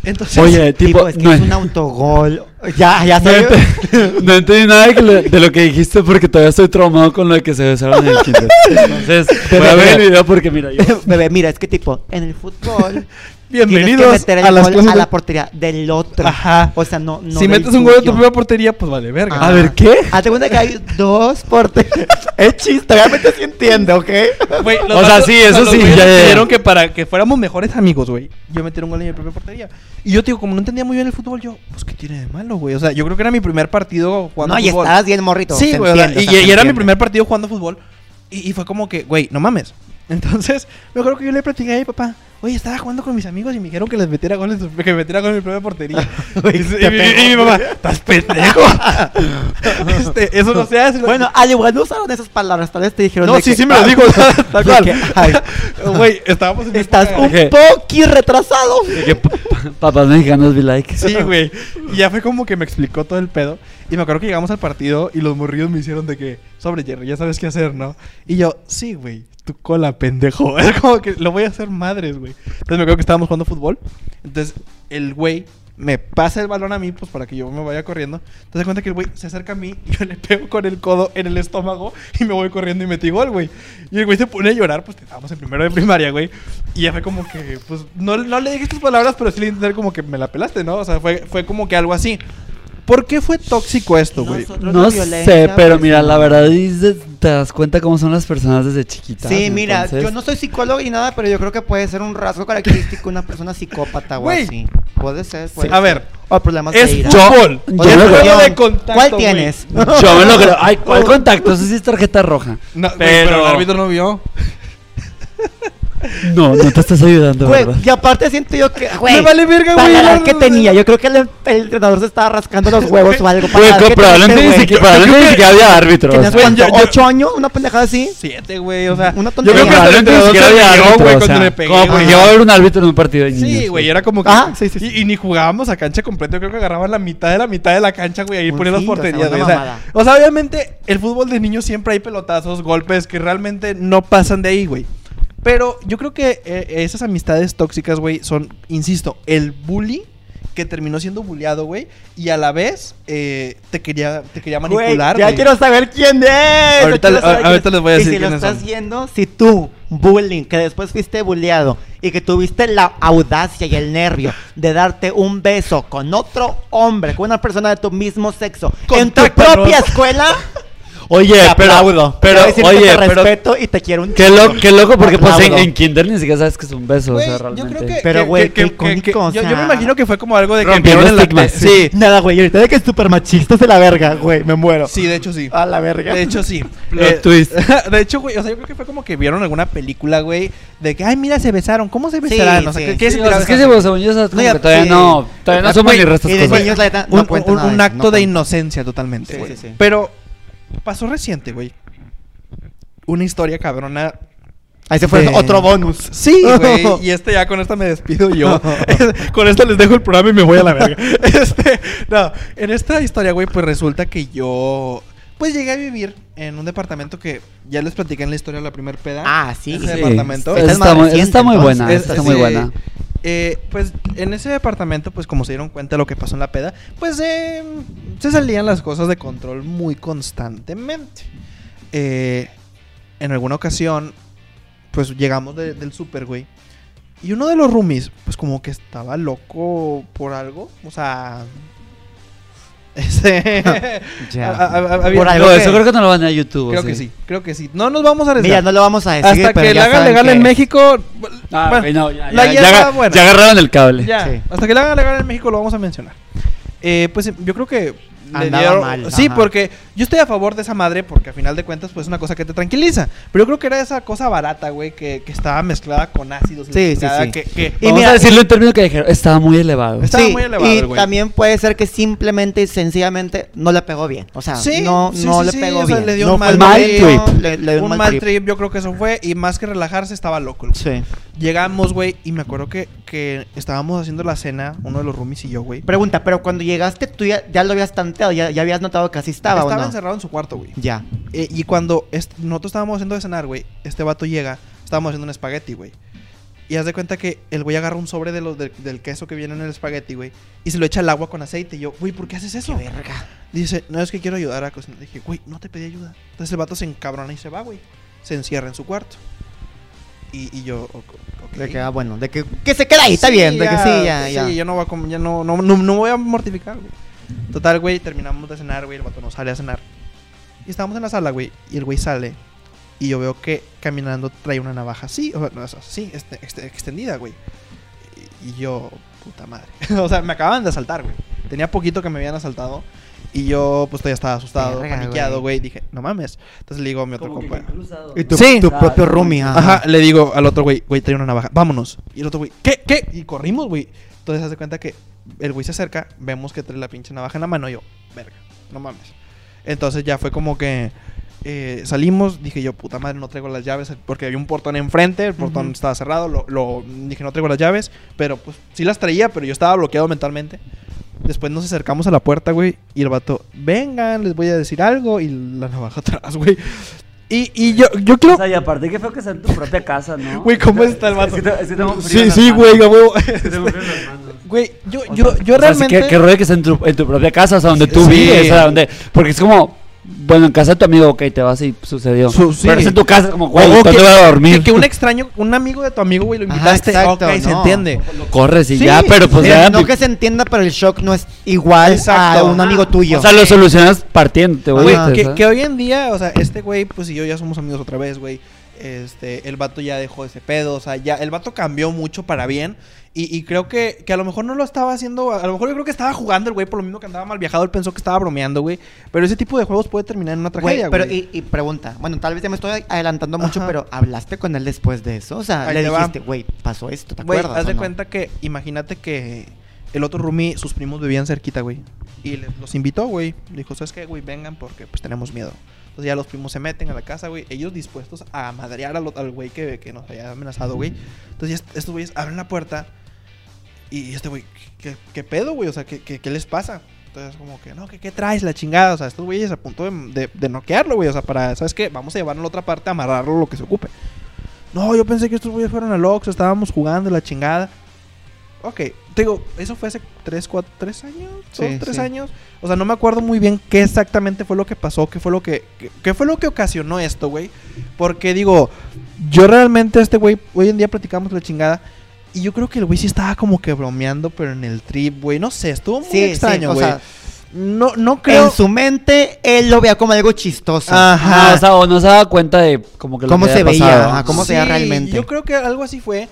Entonces, Oye, Tipo, tipo. es que no, es un autogol. Ya, ya no, ent- no entendí nada de, que lo, de lo que dijiste porque todavía estoy traumado con lo de que se besaron en el kinder. Entonces, voy a ver el video porque mira, yo. Bebé, mira, es que tipo, en el fútbol. Bienvenidos que meter el a las gol a la portería del otro. Ajá. O sea, no. no si metes un gol en tu propia portería, pues vale verga. Ah. A ver, ¿qué? Hazte cuenta que hay dos porterías. es chiste, obviamente sí entiende, ¿ok? Güey, los O sea, sí, eso sí, ya, ya, ya. pidieron que para que fuéramos mejores amigos, güey. Yo metí un gol en mi propia portería. Y yo, digo, como no entendía muy bien el fútbol, yo, pues, ¿qué tiene de malo, güey? O sea, yo creo que era mi primer partido jugando No, y fútbol. estabas bien morrito. Sí, se güey. o sea, entiende, y, y se era mi primer partido jugando fútbol. Y, y fue como que, güey, no mames. Entonces, me acuerdo que yo le platicé a mi papá. Oye, estaba jugando con mis amigos y me dijeron que les metiera goles, que me metiera gol en mi propia portería. Y, mi- pegó. y mi mamá, ¿estás pendejo? Este, eso no se hace. Bueno, al igual no usaron esas palabras, tal vez te dijeron. no, de sí, que- sí me lo dijo, tal cual. Güey, estábamos en Estás un ¿Qué? poquito retrasado. Papás mexicanos be like. Sí, güey. Y ya fue como que me explicó todo el pedo. Y me acuerdo que llegamos al partido y los morrillos me hicieron de que, sobre Jerry, ya sabes qué hacer, ¿no? Y yo, sí, güey, tu cola, pendejo. Es como que lo voy a hacer madres, güey. Entonces me acuerdo que estábamos jugando fútbol. Entonces el güey me pasa el balón a mí, pues para que yo me vaya corriendo. Entonces cuenta que el güey se acerca a mí yo le pego con el codo en el estómago y me voy corriendo y metí gol, güey. Y el güey se pone a llorar, pues estábamos en primero de primaria, güey. Y ya fue como que, pues, no, no le dije estas palabras, pero sí le intenté como que me la pelaste, ¿no? O sea, fue, fue como que algo así. ¿Por qué fue tóxico esto, güey? No sé, pero pues, mira, no. la verdad te das cuenta cómo son las personas desde chiquitas. Sí, mira, entonces- yo no soy psicólogo ni nada, pero yo creo que puede ser un rasgo característico de una persona psicópata o así. Puede ser, puede A ser. ver, O problemas es de ira. fútbol. Yo- es yo me creo. de contacto, ¿Cuál tienes? Yo me lo creo. Ay, ¿cuál contacto? Eso sí es tarjeta roja. No, Pero- pero el árbitro no vio. No, no te estás ayudando, Güey, ¿verdad? y aparte siento yo que, güey, Me vale verga, para güey, la edad no, que tenía, yo creo que el, el entrenador se estaba rascando los huevos o algo. para Güey, probablemente ni siquiera había árbitros. ¿Tenías Güey, cuánto? yo- yo- ¿Ocho años? ¿Una pendejada así? Siete, güey, o sea. Una yo tontería. creo que el Probablemente ni entrenador siquiera se árbitros. güey, cuando le pegué. como porque va a haber un árbitro en un partido de niños. Sí, güey, era como que. Ah, sí, sí. Y, ni jugábamos a cancha completa. Yo creo que agarraban la mitad de la mitad de la cancha, güey. Ahí Pues ponían las sí, o sea, porterías, güey. O sea, obviamente, el fútbol de niños siempre hay pelotazos, golpes que realmente no pasan de ahí, güey. Pero yo creo que eh, esas amistades tóxicas, güey, son, insisto, el bully que terminó siendo bulleado, güey, y a la vez eh, te quería te quería manipular, ya güey. quiero saber quién es. Ahorita- a- ahorita les voy a decir Y si lo estás son. viendo, si tú, bullying, que después fuiste bulleado y que tuviste la audacia y el nervio de darte un beso con otro hombre, con una persona de tu mismo sexo, en tu propia escuela, Oye, te pero, aplaudo. pero, que oye, te pero, respeto y te quiero un qué, lo- qué loco, porque pues en, en kinder ni siquiera sabes que es un beso, o sea, yo realmente. creo que. Pero, güey, qué icónico, yo, yo me imagino que fue como algo de que Rompiendo vieron en la Sí. Nada, güey, ahorita de que es súper machista de la verga, güey, me muero. Sí, de hecho sí. A la verga. De hecho, sí. Eh, twist. De hecho, güey, o sea, yo creo que fue como que vieron alguna película, güey, de que, ay, mira, se besaron. ¿Cómo se besarán? o sea, sí, ¿qué, significa sea, es que yo, ya, que todavía no, todavía no somos ni restos un, no cuenta un- nada un de eso, acto de inocencia totalmente, Sí, sí, sí. Pero pasó reciente, güey. Una historia cabrona. Ahí se fue de- otro bonus. Sí, güey. y este ya con esta me despido yo. con esta les dejo el programa y me voy a la verga. Este, no, en esta historia, güey, pues resulta que yo pues llegué a vivir en un departamento que ya les platiqué en la historia de la primer peda. Ah, sí. Ese sí. departamento. Esa Esta es está, muy, esa reciente, está muy entonces. buena, está es, muy buena. Eh, pues en ese departamento, pues como se dieron cuenta de lo que pasó en la peda, pues eh, se salían las cosas de control muy constantemente. Eh, en alguna ocasión, pues llegamos de- del super, güey. Y uno de los roomies, pues como que estaba loco por algo. O sea. Ese. Ya. a- a- a- había- Por algo que- eso creo que no lo van a YouTube. Creo ¿sí? que sí, creo que sí. No nos vamos a arriesgar. Mira, no lo vamos a decir. Hasta pero que la hagan legal que en. México. Ah, bueno, ok, no, ya, la ya, hierba, ya, bueno. ya agarraron el cable. Ya, Sí. hasta que la hagan legal en México lo vamos a mencionar. Eh, pues yo creo que le dieron- mal, Sí, ajá. porque yo estoy a favor de esa madre porque a final de cuentas pues es una cosa que te tranquiliza. Pero yo creo que era esa cosa barata, güey, que, que estaba mezclada con ácidos. Sí, sí, sí. Que, que- Y Vamos mira, a decirlo en términos que dijeron, estaba muy elevado. Estaba Sí, muy elevado y el güey. también puede ser que simplemente y sencillamente no le pegó bien. O sea, Sí, no, sí, no sí, le sí, pegó o sea, bien. le dio no un mal trip. Le, le dio un, un, mal trip. yo creo que eso fue. Y más que relajarse, estaba loco güey. Sí. Llegamos, güey, y me acuerdo que, que estábamos haciendo la cena, uno de los roomies y yo, güey. Pregunta, pero cuando llegaste tú ya, ya lo habías tanteado, ya, ya habías notado que así estaba, Estaba ¿o no? encerrado en su cuarto, güey. Ya. Eh, y cuando nosotros estábamos haciendo de cenar, güey, este vato llega, estábamos haciendo un espagueti, güey. Y haz de cuenta que el güey agarra un sobre de los del- del queso que viene en el espagueti, güey, y se lo echa al agua con aceite. Y yo, güey, ¿por qué haces eso? verga. Dice, no es que quiero ayudar a cocinar. Dije, güey, no te pedí ayuda. Entonces el vato se encabrona y se va, güey. Se encierra en su cuarto. Y, y yo, ok. ok. De que, ah, bueno, de que, que se queda ahí, está Sí, bien, de que sí, ya, ya. Sí, yo no voy a, ya no, no, no, no voy a mortificar, güey. Total, güey, terminamos de cenar, güey, el vato nos sale a cenar. Y estábamos en la sala, güey, y el güey sale. Y yo veo que caminando trae una navaja así, o sea, no, así, este, este- extendida, güey. Y, y yo, puta madre. o sea, me acaban de asaltar, güey. Tenía poquito que me habían asaltado. Y yo, pues, todavía estaba asustado, Verga, paniqueado, güey. güey. Dije, no mames. Entonces le digo a mi otro compañero. Y tu, Sí. tu propio roomie, ajá. Ajá, le digo al otro güey, güey, trae una navaja, vámonos. Y el otro güey, ¿qué? ¿Qué? Y corrimos, güey. Entonces hace cuenta que el güey se acerca, vemos que trae la pinche navaja en la mano y yo, verga, no mames. Entonces ya fue como que eh, salimos, dije yo, puta madre, no traigo las llaves porque había un portón enfrente, el portón Ujú. estaba cerrado, lo, lo- dije no traigo las llaves, pero pues sí las traía, pero yo estaba bloqueado mentalmente. Después nos acercamos a la puerta, güey, y el vato, vengan, les voy a decir algo, y la navaja atrás, güey. Y, y yo, yo creo... O sea, y aparte que feo que sea en tu propia casa, ¿no? Güey, ¿cómo está el vato? Es que te- es que tengo Sí, sí, güey, a huevo. Es que tengo frío en las manos. Güey, yo, yo, sea, yo o sea, sí realmente. que, que rollo que esté en tu, en tu propia casa, o sea, donde tú Sí. vives, o sea, donde... Porque es como... Bueno, en casa de tu amigo, ok, te vas y sucedió. Su- sí. Pero es en tu casa, como, güey, O ¿dónde que- voy a dormir? Que, que un extraño, un amigo de tu amigo, güey, lo Ajá, invitaste. exacto, ok, se entiende. Lo corres y Sí, ya, pero pues ya... No que se entienda, pero el shock no es igual Exacto. a un amigo tuyo. O sea, lo solucionas partiendo, Güey, Ajá. que, que hoy en día, o sea, este güey, pues y yo ya somos amigos otra vez, güey. Este, el vato ya dejó ese pedo, o sea, ya el vato cambió mucho para bien. Y, y creo que, que a lo mejor no lo estaba haciendo, a lo mejor yo creo que estaba jugando el güey, por lo mismo que andaba mal viajado, él pensó que estaba bromeando, güey. Pero ese tipo de juegos puede terminar en una tragedia, güey. pero y, y pregunta, bueno, tal vez ya me estoy adelantando mucho, Ajá. pero ¿hablaste con él después de eso? O sea, Ahí le te va. dijiste, güey, pasó esto, ¿te Güey, acuerdas? haz de no? cuenta que, imagínate que el otro roomie, sus primos vivían cerquita, güey. Y les- los invitó, güey. Dijo, ¿sabes qué, güey? Vengan porque pues tenemos miedo. Entonces ya los primos se meten a la casa, güey. Ellos dispuestos a madrear al al güey que, que nos había amenazado, güey. Entonces ya est- estos güeyes abren la puerta. Y este güey, ¿qué, qué pedo, güey? O sea, ¿qué, qué, qué les pasa? Entonces como que, no, ¿qué, qué traes? La chingada. O sea, estos güeyes a punto de, de, de noquearlo, güey. O sea, para, ¿sabes qué? Vamos a llevarlo a la otra parte, amarrarlo, lo que se ocupe. No, yo pensé que estos güeyes fueron al Oxxo, estábamos jugando la chingada. Ok, te digo, eso fue hace 3, 4, 3 años, Sí, 2, 3 sí. años. O sea, no me acuerdo muy bien qué exactamente fue lo que pasó, qué fue lo que, qué, qué fue lo que ocasionó esto, güey. Porque digo, yo realmente este güey, hoy en día platicamos la chingada. Y yo creo que el güey sí estaba como que bromeando, pero en el trip, güey. No sé, estuvo muy Sí, sí, extraño, o güey. sea, no, no creo. en su mente él lo veía como algo chistoso. Ajá. No, o sea, o no se daba cuenta de como que lo ¿Cómo que se veía? pasado. Ajá, ¿cómo se veía Sí, realmente? Yo creo que algo así fue.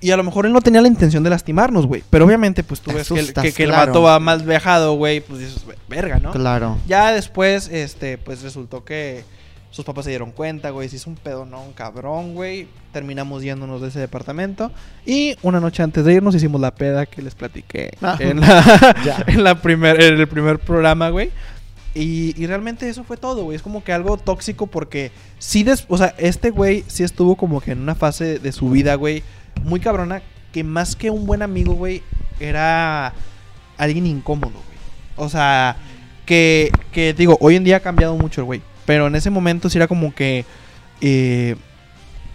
Y a lo mejor él no tenía la intención de lastimarnos, güey. Pero obviamente, pues tú ves que el, que, que el vato va más viajado, güey. Pues dices, verga, ¿no? Claro. Ya después, este, pues resultó que sus papás se dieron cuenta, güey. Se hizo un pedonón cabrón, güey. Terminamos yéndonos de ese departamento. Y una noche antes de irnos hicimos la peda que les platiqué Ah. en, la, en, la primer, en el primer programa, güey. Y, y realmente eso fue todo, güey. Es como que algo tóxico porque sí, des- o sea, este güey sí estuvo como que en una fase de su vida, güey, muy cabrona, que más que un buen amigo, güey, era alguien incómodo, güey. O sea, que, que digo, hoy en día ha cambiado mucho el güey. Pero en ese momento sí era como que, eh,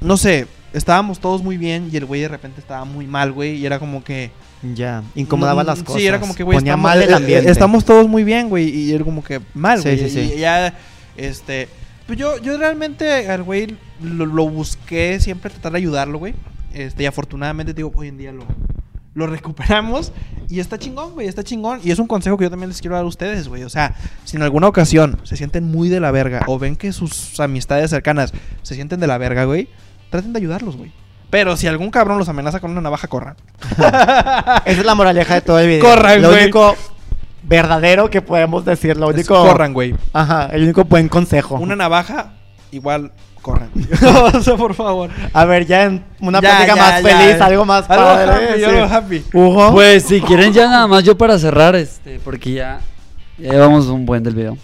no sé, estábamos todos muy bien y el güey de repente estaba muy mal, güey. Y era como que... Ya, incomodaba Mm, las cosas. Sí, era como que, güey, Ponía estamos, mal el eh, ambiente. estamos todos muy bien, güey. Y él como que mal, Sí, güey. sí, sí. y ya, este... Pues yo, yo realmente al güey lo, lo busqué siempre tratar de ayudarlo, güey. Este, y afortunadamente, digo, hoy en día lo, lo recuperamos. Y está chingón, güey, está chingón. Y es un consejo que yo también les quiero dar a ustedes, güey. O sea, si en alguna ocasión se sienten muy de la verga o ven que sus amistades cercanas se sienten de la verga, güey, traten de ayudarlos, güey. Pero si algún cabrón los amenaza con una navaja, corran. Esa es la moraleja de todo el video. Corran, Lo güey. único verdadero que podemos decir, lo Es único... corran, güey. Ajá, el único buen consejo. Una navaja, igual, corran. o sea, por favor. A ver, ya en una Ya, plática ya, más ya. feliz, algo más Algo padre. happy, sí. algo happy. Hugo. Pues si quieren ya nada más yo para cerrar, este, porque ya, ya llevamos un buen del video.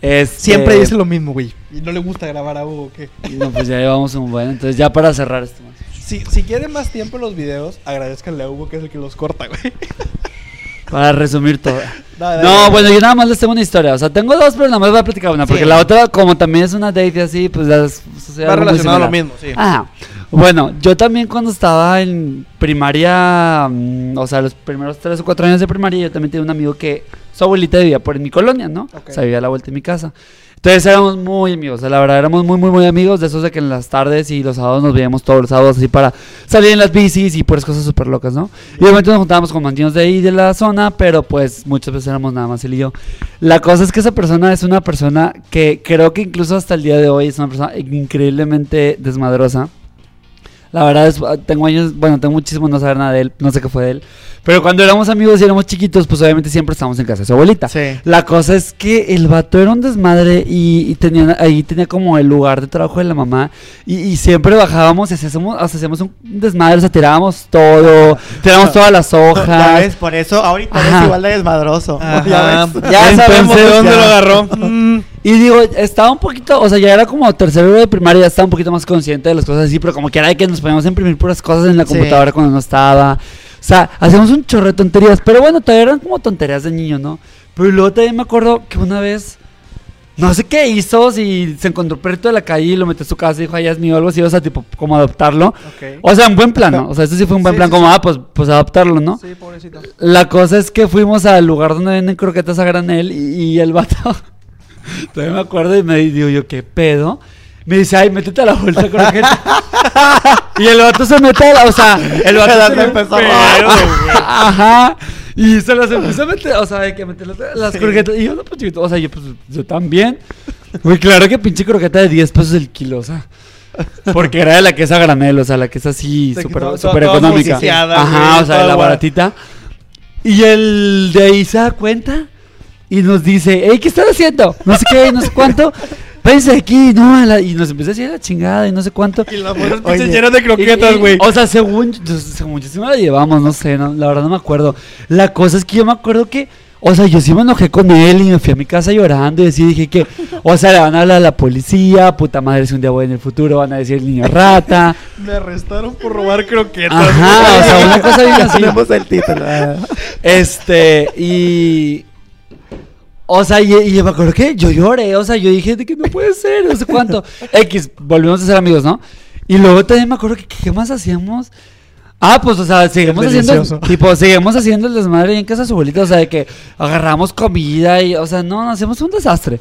Este, Siempre dice lo mismo, güey. Y no le gusta grabar a Hugo, ¿qué? No, pues ya llevamos un buen, entonces ya para cerrar esto. más. Si, si quieren más tiempo en los videos, agradezcanle a Hugo, que es el que los corta, güey. Para resumir todo. Dale, No, dale. bueno, yo nada más les tengo una historia. O sea, tengo dos, pero nada más voy a platicar una. Porque Sí. la otra, como también es una date así, pues sea, Va relacionado a lo mismo, sí. Ajá. Bueno, yo también cuando estaba en primaria, mm, o sea, los primeros tres o cuatro años de primaria, yo también tenía un amigo que su abuelita vivía por en mi colonia, ¿no? Ok. O sea, vivía a la vuelta de mi casa. Entonces éramos muy amigos, la verdad éramos muy, muy, muy amigos, de esos de que en las tardes y los sábados nos veíamos todos los sábados así para salir en las bicis y puras cosas súper locas, ¿no? Y obviamente nos juntábamos con mantinos de ahí de la zona, pero pues muchas veces éramos nada más él y yo. La cosa es que esa persona es una persona que creo que incluso hasta el día de hoy es una persona increíblemente desmadrosa. La verdad es, tengo años, bueno, tengo muchísimo no saber nada de él, no sé qué fue de él. Pero cuando éramos amigos y éramos chiquitos, pues obviamente siempre estábamos en casa de su abuelita. Sí. La cosa es que el vato era un desmadre y, y tenía, ahí tenía como el lugar de trabajo de la mamá y, y siempre bajábamos y hacíamos, o sea, hacíamos un desmadre, o sea, tirábamos todo, tirábamos todas las Ya hojas. ves, por eso ahorita Ajá. eres igual de desmadroso. Ajá. Ya ves. Ya sabemos de dónde ya. lo agarró. Mm. Y digo, estaba un poquito, o sea, ya era como tercero de primaria, ya estaba un poquito más consciente de las cosas así, pero como que era de que nos poníamos a imprimir puras cosas en la Sí. computadora cuando no estaba. O sea, hacíamos un chorro de tonterías, pero bueno, todavía eran como tonterías de niño, ¿no? Pero luego también me acuerdo que una vez, no sé qué hizo, si se encontró un perrito de la calle y lo metió a su casa y dijo, ay, es mío, algo así, o sea, tipo, como adoptarlo. Ok. O sea, en buen plan, ¿no? O sea, esto sí fue un buen Sí, plan, sí, como, ah, pues, pues adoptarlo, ¿no? Sí, pobrecito. La cosa es que fuimos al lugar donde venden croquetas a granel y, y el vato. Todavía me acuerdo y me digo yo, ¿qué pedo? Me dice, ay, métete a la bolsa de croquetas. y el vato se mete a la. O sea, el vato se empezó a pedo, güey. Ajá. Y se las empezó a meter, o sea, hay que meter las, las croquetas. Y yo, no, pues chiquito, o sea, yo, pues, yo también. Güey, claro que pinche croqueta de 10 pesos el kilo, o sea. Porque era de la que es a granel, o sea, la que es así, De súper toda económica. Ajá, güey, o sea, toda la baratita. Y el de ahí se da cuenta y nos dice, hey, ¿qué están haciendo? No sé qué, no sé cuánto. Váyanse aquí, no, a la- y nos empieza a decir la chingada y no sé cuánto. Y Oye. pinches llenas de croquetas, güey. O sea, según, yo- según yo sí me la llevamos, no sé, no, la verdad no me acuerdo. La cosa es que yo me acuerdo que, o sea, yo sí me enojé con él y me fui a mi casa llorando y así dije que, o sea, le van a hablar a la policía, puta madre, si un día voy en el futuro van a decir el niño rata. Me arrestaron por robar croquetas. Ajá, o sea, una cosa bien así. tenemos el título. Este, y. O sea, y, y me acuerdo que yo lloré, o sea, yo dije de que no puede ser, no sé cuánto. X, volvimos a ser amigos, ¿no? Y luego también me acuerdo que, ¿qué más hacíamos? Ah, pues, o sea, seguimos haciendo, tipo, seguimos haciendo el desmadre ahí en casa de su abuelita, o sea, de que agarramos comida y, o sea, no, no, hacemos un desastre.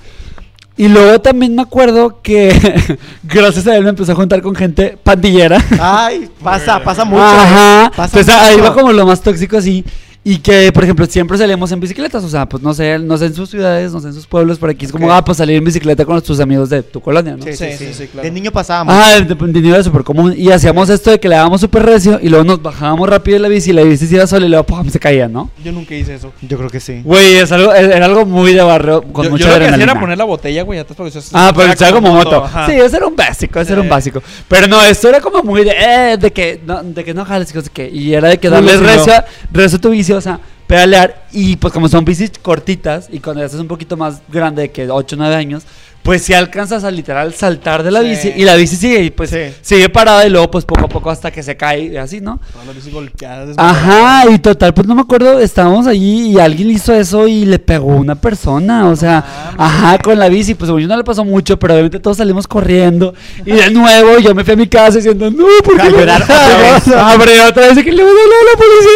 Y luego también me acuerdo que, gracias a él, me empecé a juntar con gente pandillera. Ay, pasa, pasa mucho. Ajá. eh. Pasa Entonces ahí mucho. va como lo más tóxico así. Y que, por ejemplo, siempre salimos en bicicletas. O sea, pues no sé, no sé en sus ciudades, no sé en sus pueblos. Por aquí es como, ah, pues salir en bicicleta con tus amigos de tu colonia, ¿no? Sí, Sí, sí, sí, sí, sí, claro. De niño pasábamos. Ah, de, de niño era súper común. Y hacíamos esto de que le dábamos súper recio y luego nos bajábamos rápido de la bici y la bici se iba sola y luego ¡pum! se caía, ¿no? Yo nunca hice eso. Yo creo que sí. Güey, es algo, era algo muy de barrio con yo, mucha yo lo que hacía adrenalina. era poner la botella, güey, atrás porque eso Ah, pero era como moto. ajá. Sí, ese era un básico, ese era un básico. Pero no, esto era como muy de, eh, de que no, de que no jales, que, y era de que darle recio, recio a tu bici, o sea, pedalear, y pues como son bicis cortitas, y cuando ya estás un poquito más grande, que 8 o 9 años, pues si alcanzas a literal saltar de la Sí. bici, y la bici sigue, y pues Sí. sigue parada, y luego pues poco a poco hasta que se cae, y así, ¿no? Todas las bicis golpeadas, Ajá, y total, pues no me acuerdo, estábamos allí y alguien hizo eso y le pegó una persona, o sea, ajá, con la bici, pues yo no le pasó mucho, pero obviamente todos salimos corriendo y de nuevo yo me fui a mi casa diciendo, no, ¿por qué A no?" llorar otra vez. Abre otra vez y que le voy a hablar a la policía.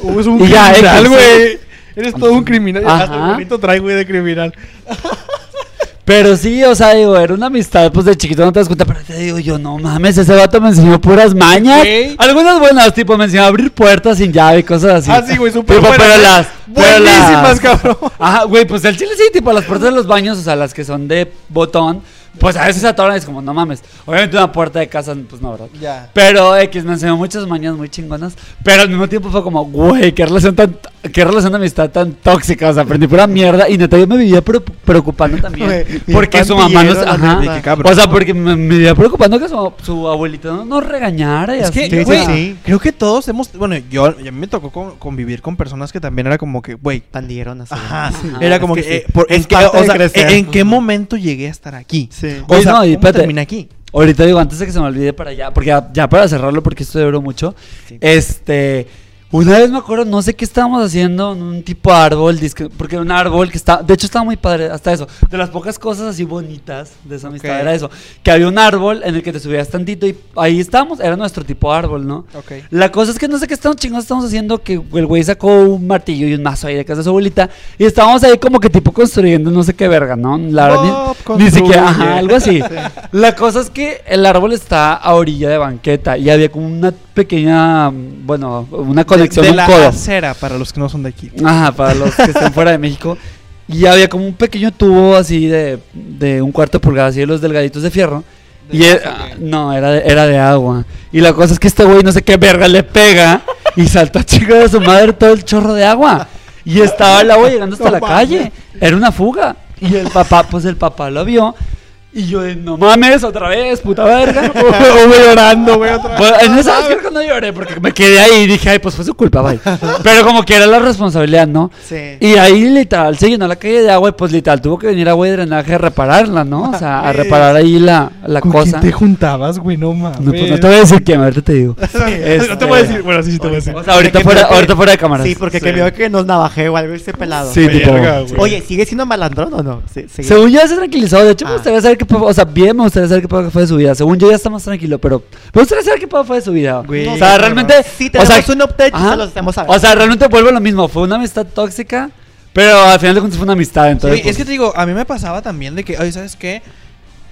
Uh, es un Y criminal, güey. Eres todo un criminal. Hasta el bonito trae, güey, de criminal. Pero sí, o sea, digo, era una amistad, pues de chiquito no te das cuenta, pero te digo yo, no mames, ese vato me enseñó puras mañas. Algunas buenas, tipo, me enseñó a abrir puertas sin llave y cosas así. Ah, sí, güey, súper buenas, pero las... pero Buenísimas, las- cabrón. Ajá, güey, pues el chile sí, tipo, las puertas de los baños, o sea, las que son de botón, pues a veces se atoran y es como, no mames. Obviamente una puerta de casa, pues no, ¿verdad? Ya. Pero X me enseñó muchas mañas muy chingonas. Pero al mismo tiempo fue como, güey, qué relación tan, qué relación de amistad tan tóxica. O sea, aprendí pura mierda. Y neta, yo me vivía pre- preocupando también. Porque su mamá nos. Ajá. neta. Qué cabrón. O sea, porque me, me vivía preocupando que su, su abuelita no nos regañara. Y Es así. que, sí, güey, sí. creo que todos hemos. Bueno, yo, a mí me tocó con- convivir con personas que también era como que, güey. Pandilleron así. Ajá, Ajá, era es como que que. sí. eh, por- Es en, qué, parte o sea, crecer. ¿en qué momento llegué a estar aquí? Sí. O sea, no, y ¿cómo terminé aquí? Ahorita digo, antes de que se me olvide para allá, porque ya, ya para cerrarlo, porque esto duró mucho. Sí. Este. Una vez me acuerdo, no sé qué estábamos haciendo, en un tipo de árbol, porque era un árbol que está, de hecho estaba muy padre, hasta eso, de las pocas cosas así bonitas de esa amistad era eso, que había un árbol en el que te subías tantito y ahí estábamos, era nuestro tipo de árbol, ¿no? Ok. La cosa es que no sé qué estamos chingados estamos haciendo, que el güey sacó un martillo y un mazo ahí de casa de su abuelita y estábamos ahí como que tipo construyendo no sé qué verga, ¿no? La verdad, ni, ni siquiera, ajá, algo así. La cosa es que el árbol está a orilla de banqueta y había como una pequeña, bueno, una conexión, de, de un la codo. acera para los que no son de aquí. Ajá, para los que estén fuera de México. Y había como un pequeño tubo así de, de un cuarto de pulgada, así de los delgaditos de fierro. ¿De Y era- qué? no, era de, era de agua. Y la cosa es que este güey no sé qué verga le pega y saltó a chingar de su madre todo el chorro de agua. Y estaba el agua llegando hasta No la calle. Era una fuga. Y el papá, pues el papá lo vio. Y yo de, no mames, otra vez, puta verga. Hugo llorando, güey, otra Pues, vez. en esa vez creo que no lloré porque me quedé ahí y dije, ay, pues fue su culpa, bye. Pero como que era la responsabilidad, ¿no? Sí. Y ahí literal se llenó la calle de agua y pues literal tuvo que venir agua de drenaje a repararla, ¿no? O sea, a reparar ahí la, la ¿Con cosa. quién te juntabas, güey? No mames. No, pues, no te voy a decir quién, ahorita te digo. No te voy a decir. Bueno, sí, sí te voy a decir. O sea, ahorita fuera, que- ahorita fuera de cámaras. Sí, porque Sí. que vio que nos navajé o algo ese pelado. Sí, tipo. Oye, ¿sigue siendo malandrón o no? Sí. Según yo ya se tranquilizó, de hecho me Ah. gustaría saber qué fue, o sea, bien me gustaría saber qué fue de su vida. Según yo ya está más tranquilo, pero me gustaría saber qué fue de su vida. Güey, o sea, realmente, Si o tenemos sea, un update, ajá. se los hacemos saber. o sea, realmente vuelve lo mismo, fue una amistad tóxica, pero al final de cuentas fue una amistad, entonces Sí, es que pues, te digo, a mí me pasaba también de que, oye, ¿sabes qué?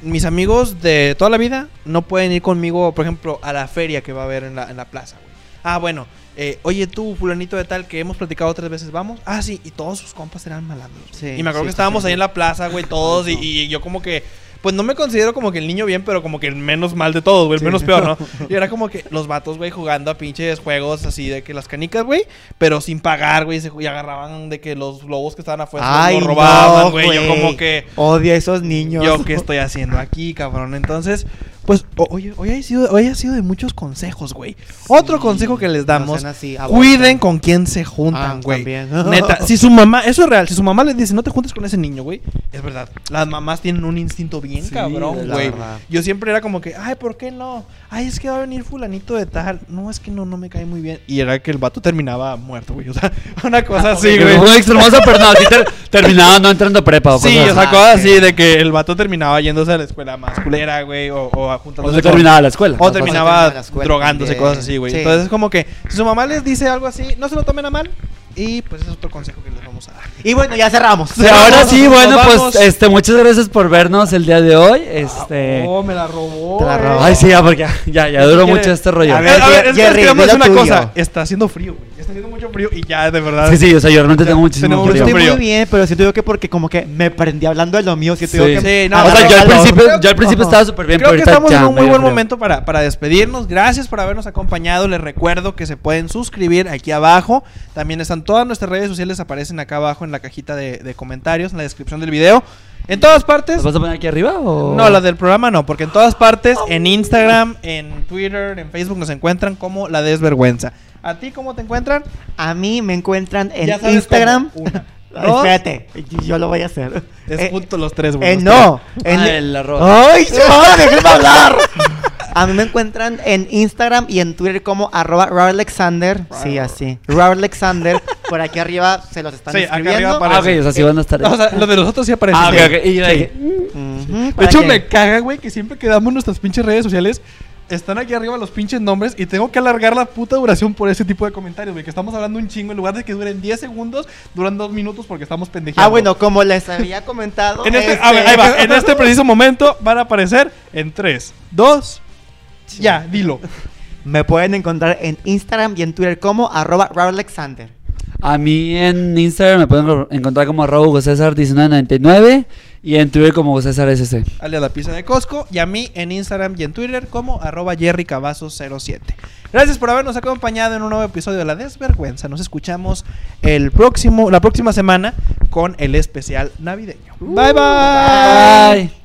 Mis amigos de toda la vida no pueden ir conmigo, por ejemplo, a la feria que va a haber en la, en la plaza, güey. Ah, bueno, eh, oye tú, fulanito de tal, que hemos platicado tres veces, ¿vamos? Ah, sí, y todos sus compas eran malandros. Sí, y me acuerdo sí, que estábamos sí, ahí sí. en la plaza, güey, todos, y, y yo como que... Pues no me considero como que el niño bien, pero como que el menos mal de todos, güey, el Sí. menos peor, ¿no? Y era como que los vatos, güey, jugando a pinches juegos así de que las canicas, güey, pero sin pagar, güey, y agarraban de que los globos que estaban afuera los robaban, no, güey. Yo como que, Odio a esos niños. yo qué estoy haciendo aquí, cabrón. Entonces, pues, o- oye, hoy ha sido, hoy ha sido de muchos consejos, güey. Otro consejo que les damos, No así, cuiden con quién se Ah, juntan, güey. también. Neta, si su mamá, eso es real, si su mamá les dice, no te juntes con ese niño, güey, es verdad. Las mamás tienen un instinto bien Sí, cabrón, güey. Yo siempre era como que, ay, ¿por qué no? Ay, es que va a venir fulanito de tal. No, es que no, no me cae muy bien. Y era que el vato terminaba muerto, güey. O sea, una cosa así, Pero güey. pero no, sí ter- terminaba no entrando a prepa. Sí, cosas o sea, así. cosas sí. así de que el vato terminaba yéndose a la escuela más culera, güey, o, o o con- terminaba la escuela. o terminaba escuela drogándose, cosas así, güey. Sí. Entonces, como que si su mamá les dice algo así, no se lo tomen a mal. Y pues ese es otro consejo que les vamos a dar. Y bueno, ya cerramos. Sí, ahora sí, bueno, vamos. pues este, muchas gracias por vernos el día de hoy. Este. Oh, me la robó. Te la eh. robó. Ay, sí, ya, porque ya, ya, ya duró quiere- mucho este rollo. A ver, a ver, es que Jerry, lo una tuyo. cosa. Está haciendo frío, güey. Está haciendo mucho frío y ya, de verdad. Sí, sí, o sea, yo realmente Ya, tengo muchísimo frío. estoy frío. muy bien, pero siento yo que porque como que me prendí hablando de lo mío, siento Sí. yo que Sí, no, o sea, yo al principio, Creo- yo al principio estaba súper bien, Creo pero que estamos ya en un muy buen momento para, para despedirnos. Gracias por habernos acompañado. Les recuerdo que se pueden suscribir aquí abajo. También están todas nuestras redes sociales, aparecen acá abajo en la cajita de, de comentarios, en la descripción del video. En todas partes. ¿Las vas a poner aquí arriba o...? No, la del programa no, porque en todas partes, en Instagram, en Twitter, en Facebook nos encuentran como La Desvergüenza. ¿A ti cómo te encuentran? A mí me encuentran en Instagram. cómo. Una, Ay, dos, Espérate, yo lo voy a hacer. Es Eh, junto los tres, güey. eh, no, en, Ah, el arroz. ¡Ay, no! ¡Déjenme hablar! A mí me encuentran en Instagram y en Twitter como arroba Alexander. Sí, así. Raúl Alexander. Por aquí arriba se los están Sí, acá escribiendo. arriba Ah, ok, o sea, sí van a estar tres. O sea, lo de nosotros sí aparece. Ah, ok, Sí. ok. Y yo Sí. dije, Ujú, De para hecho, que- me caga, güey, que siempre que damos nuestras pinches redes sociales, están aquí arriba los pinches nombres y tengo que alargar la puta duración por ese tipo de comentarios, güey. Que estamos hablando un chingo. En lugar de que duren 10 segundos, duran 2 minutos porque estamos pendejeando. Ah, bueno, como les había comentado. En este, este- a ver, ahí va. En este preciso momento van a aparecer en 3, 2, ya, dilo. Me pueden encontrar en Instagram y en Twitter como arroba Raúl Alexander. A mí en Instagram me pueden encontrar como arroba César 1999 y en Twitter como César SC. alias la pizza de Costco y a mí en Instagram y en Twitter como arroba jerrycavazo07. Gracias por habernos acompañado en un nuevo episodio de La Desvergüenza. Nos escuchamos el próximo, la próxima semana con el especial navideño. bye. bye. Bye.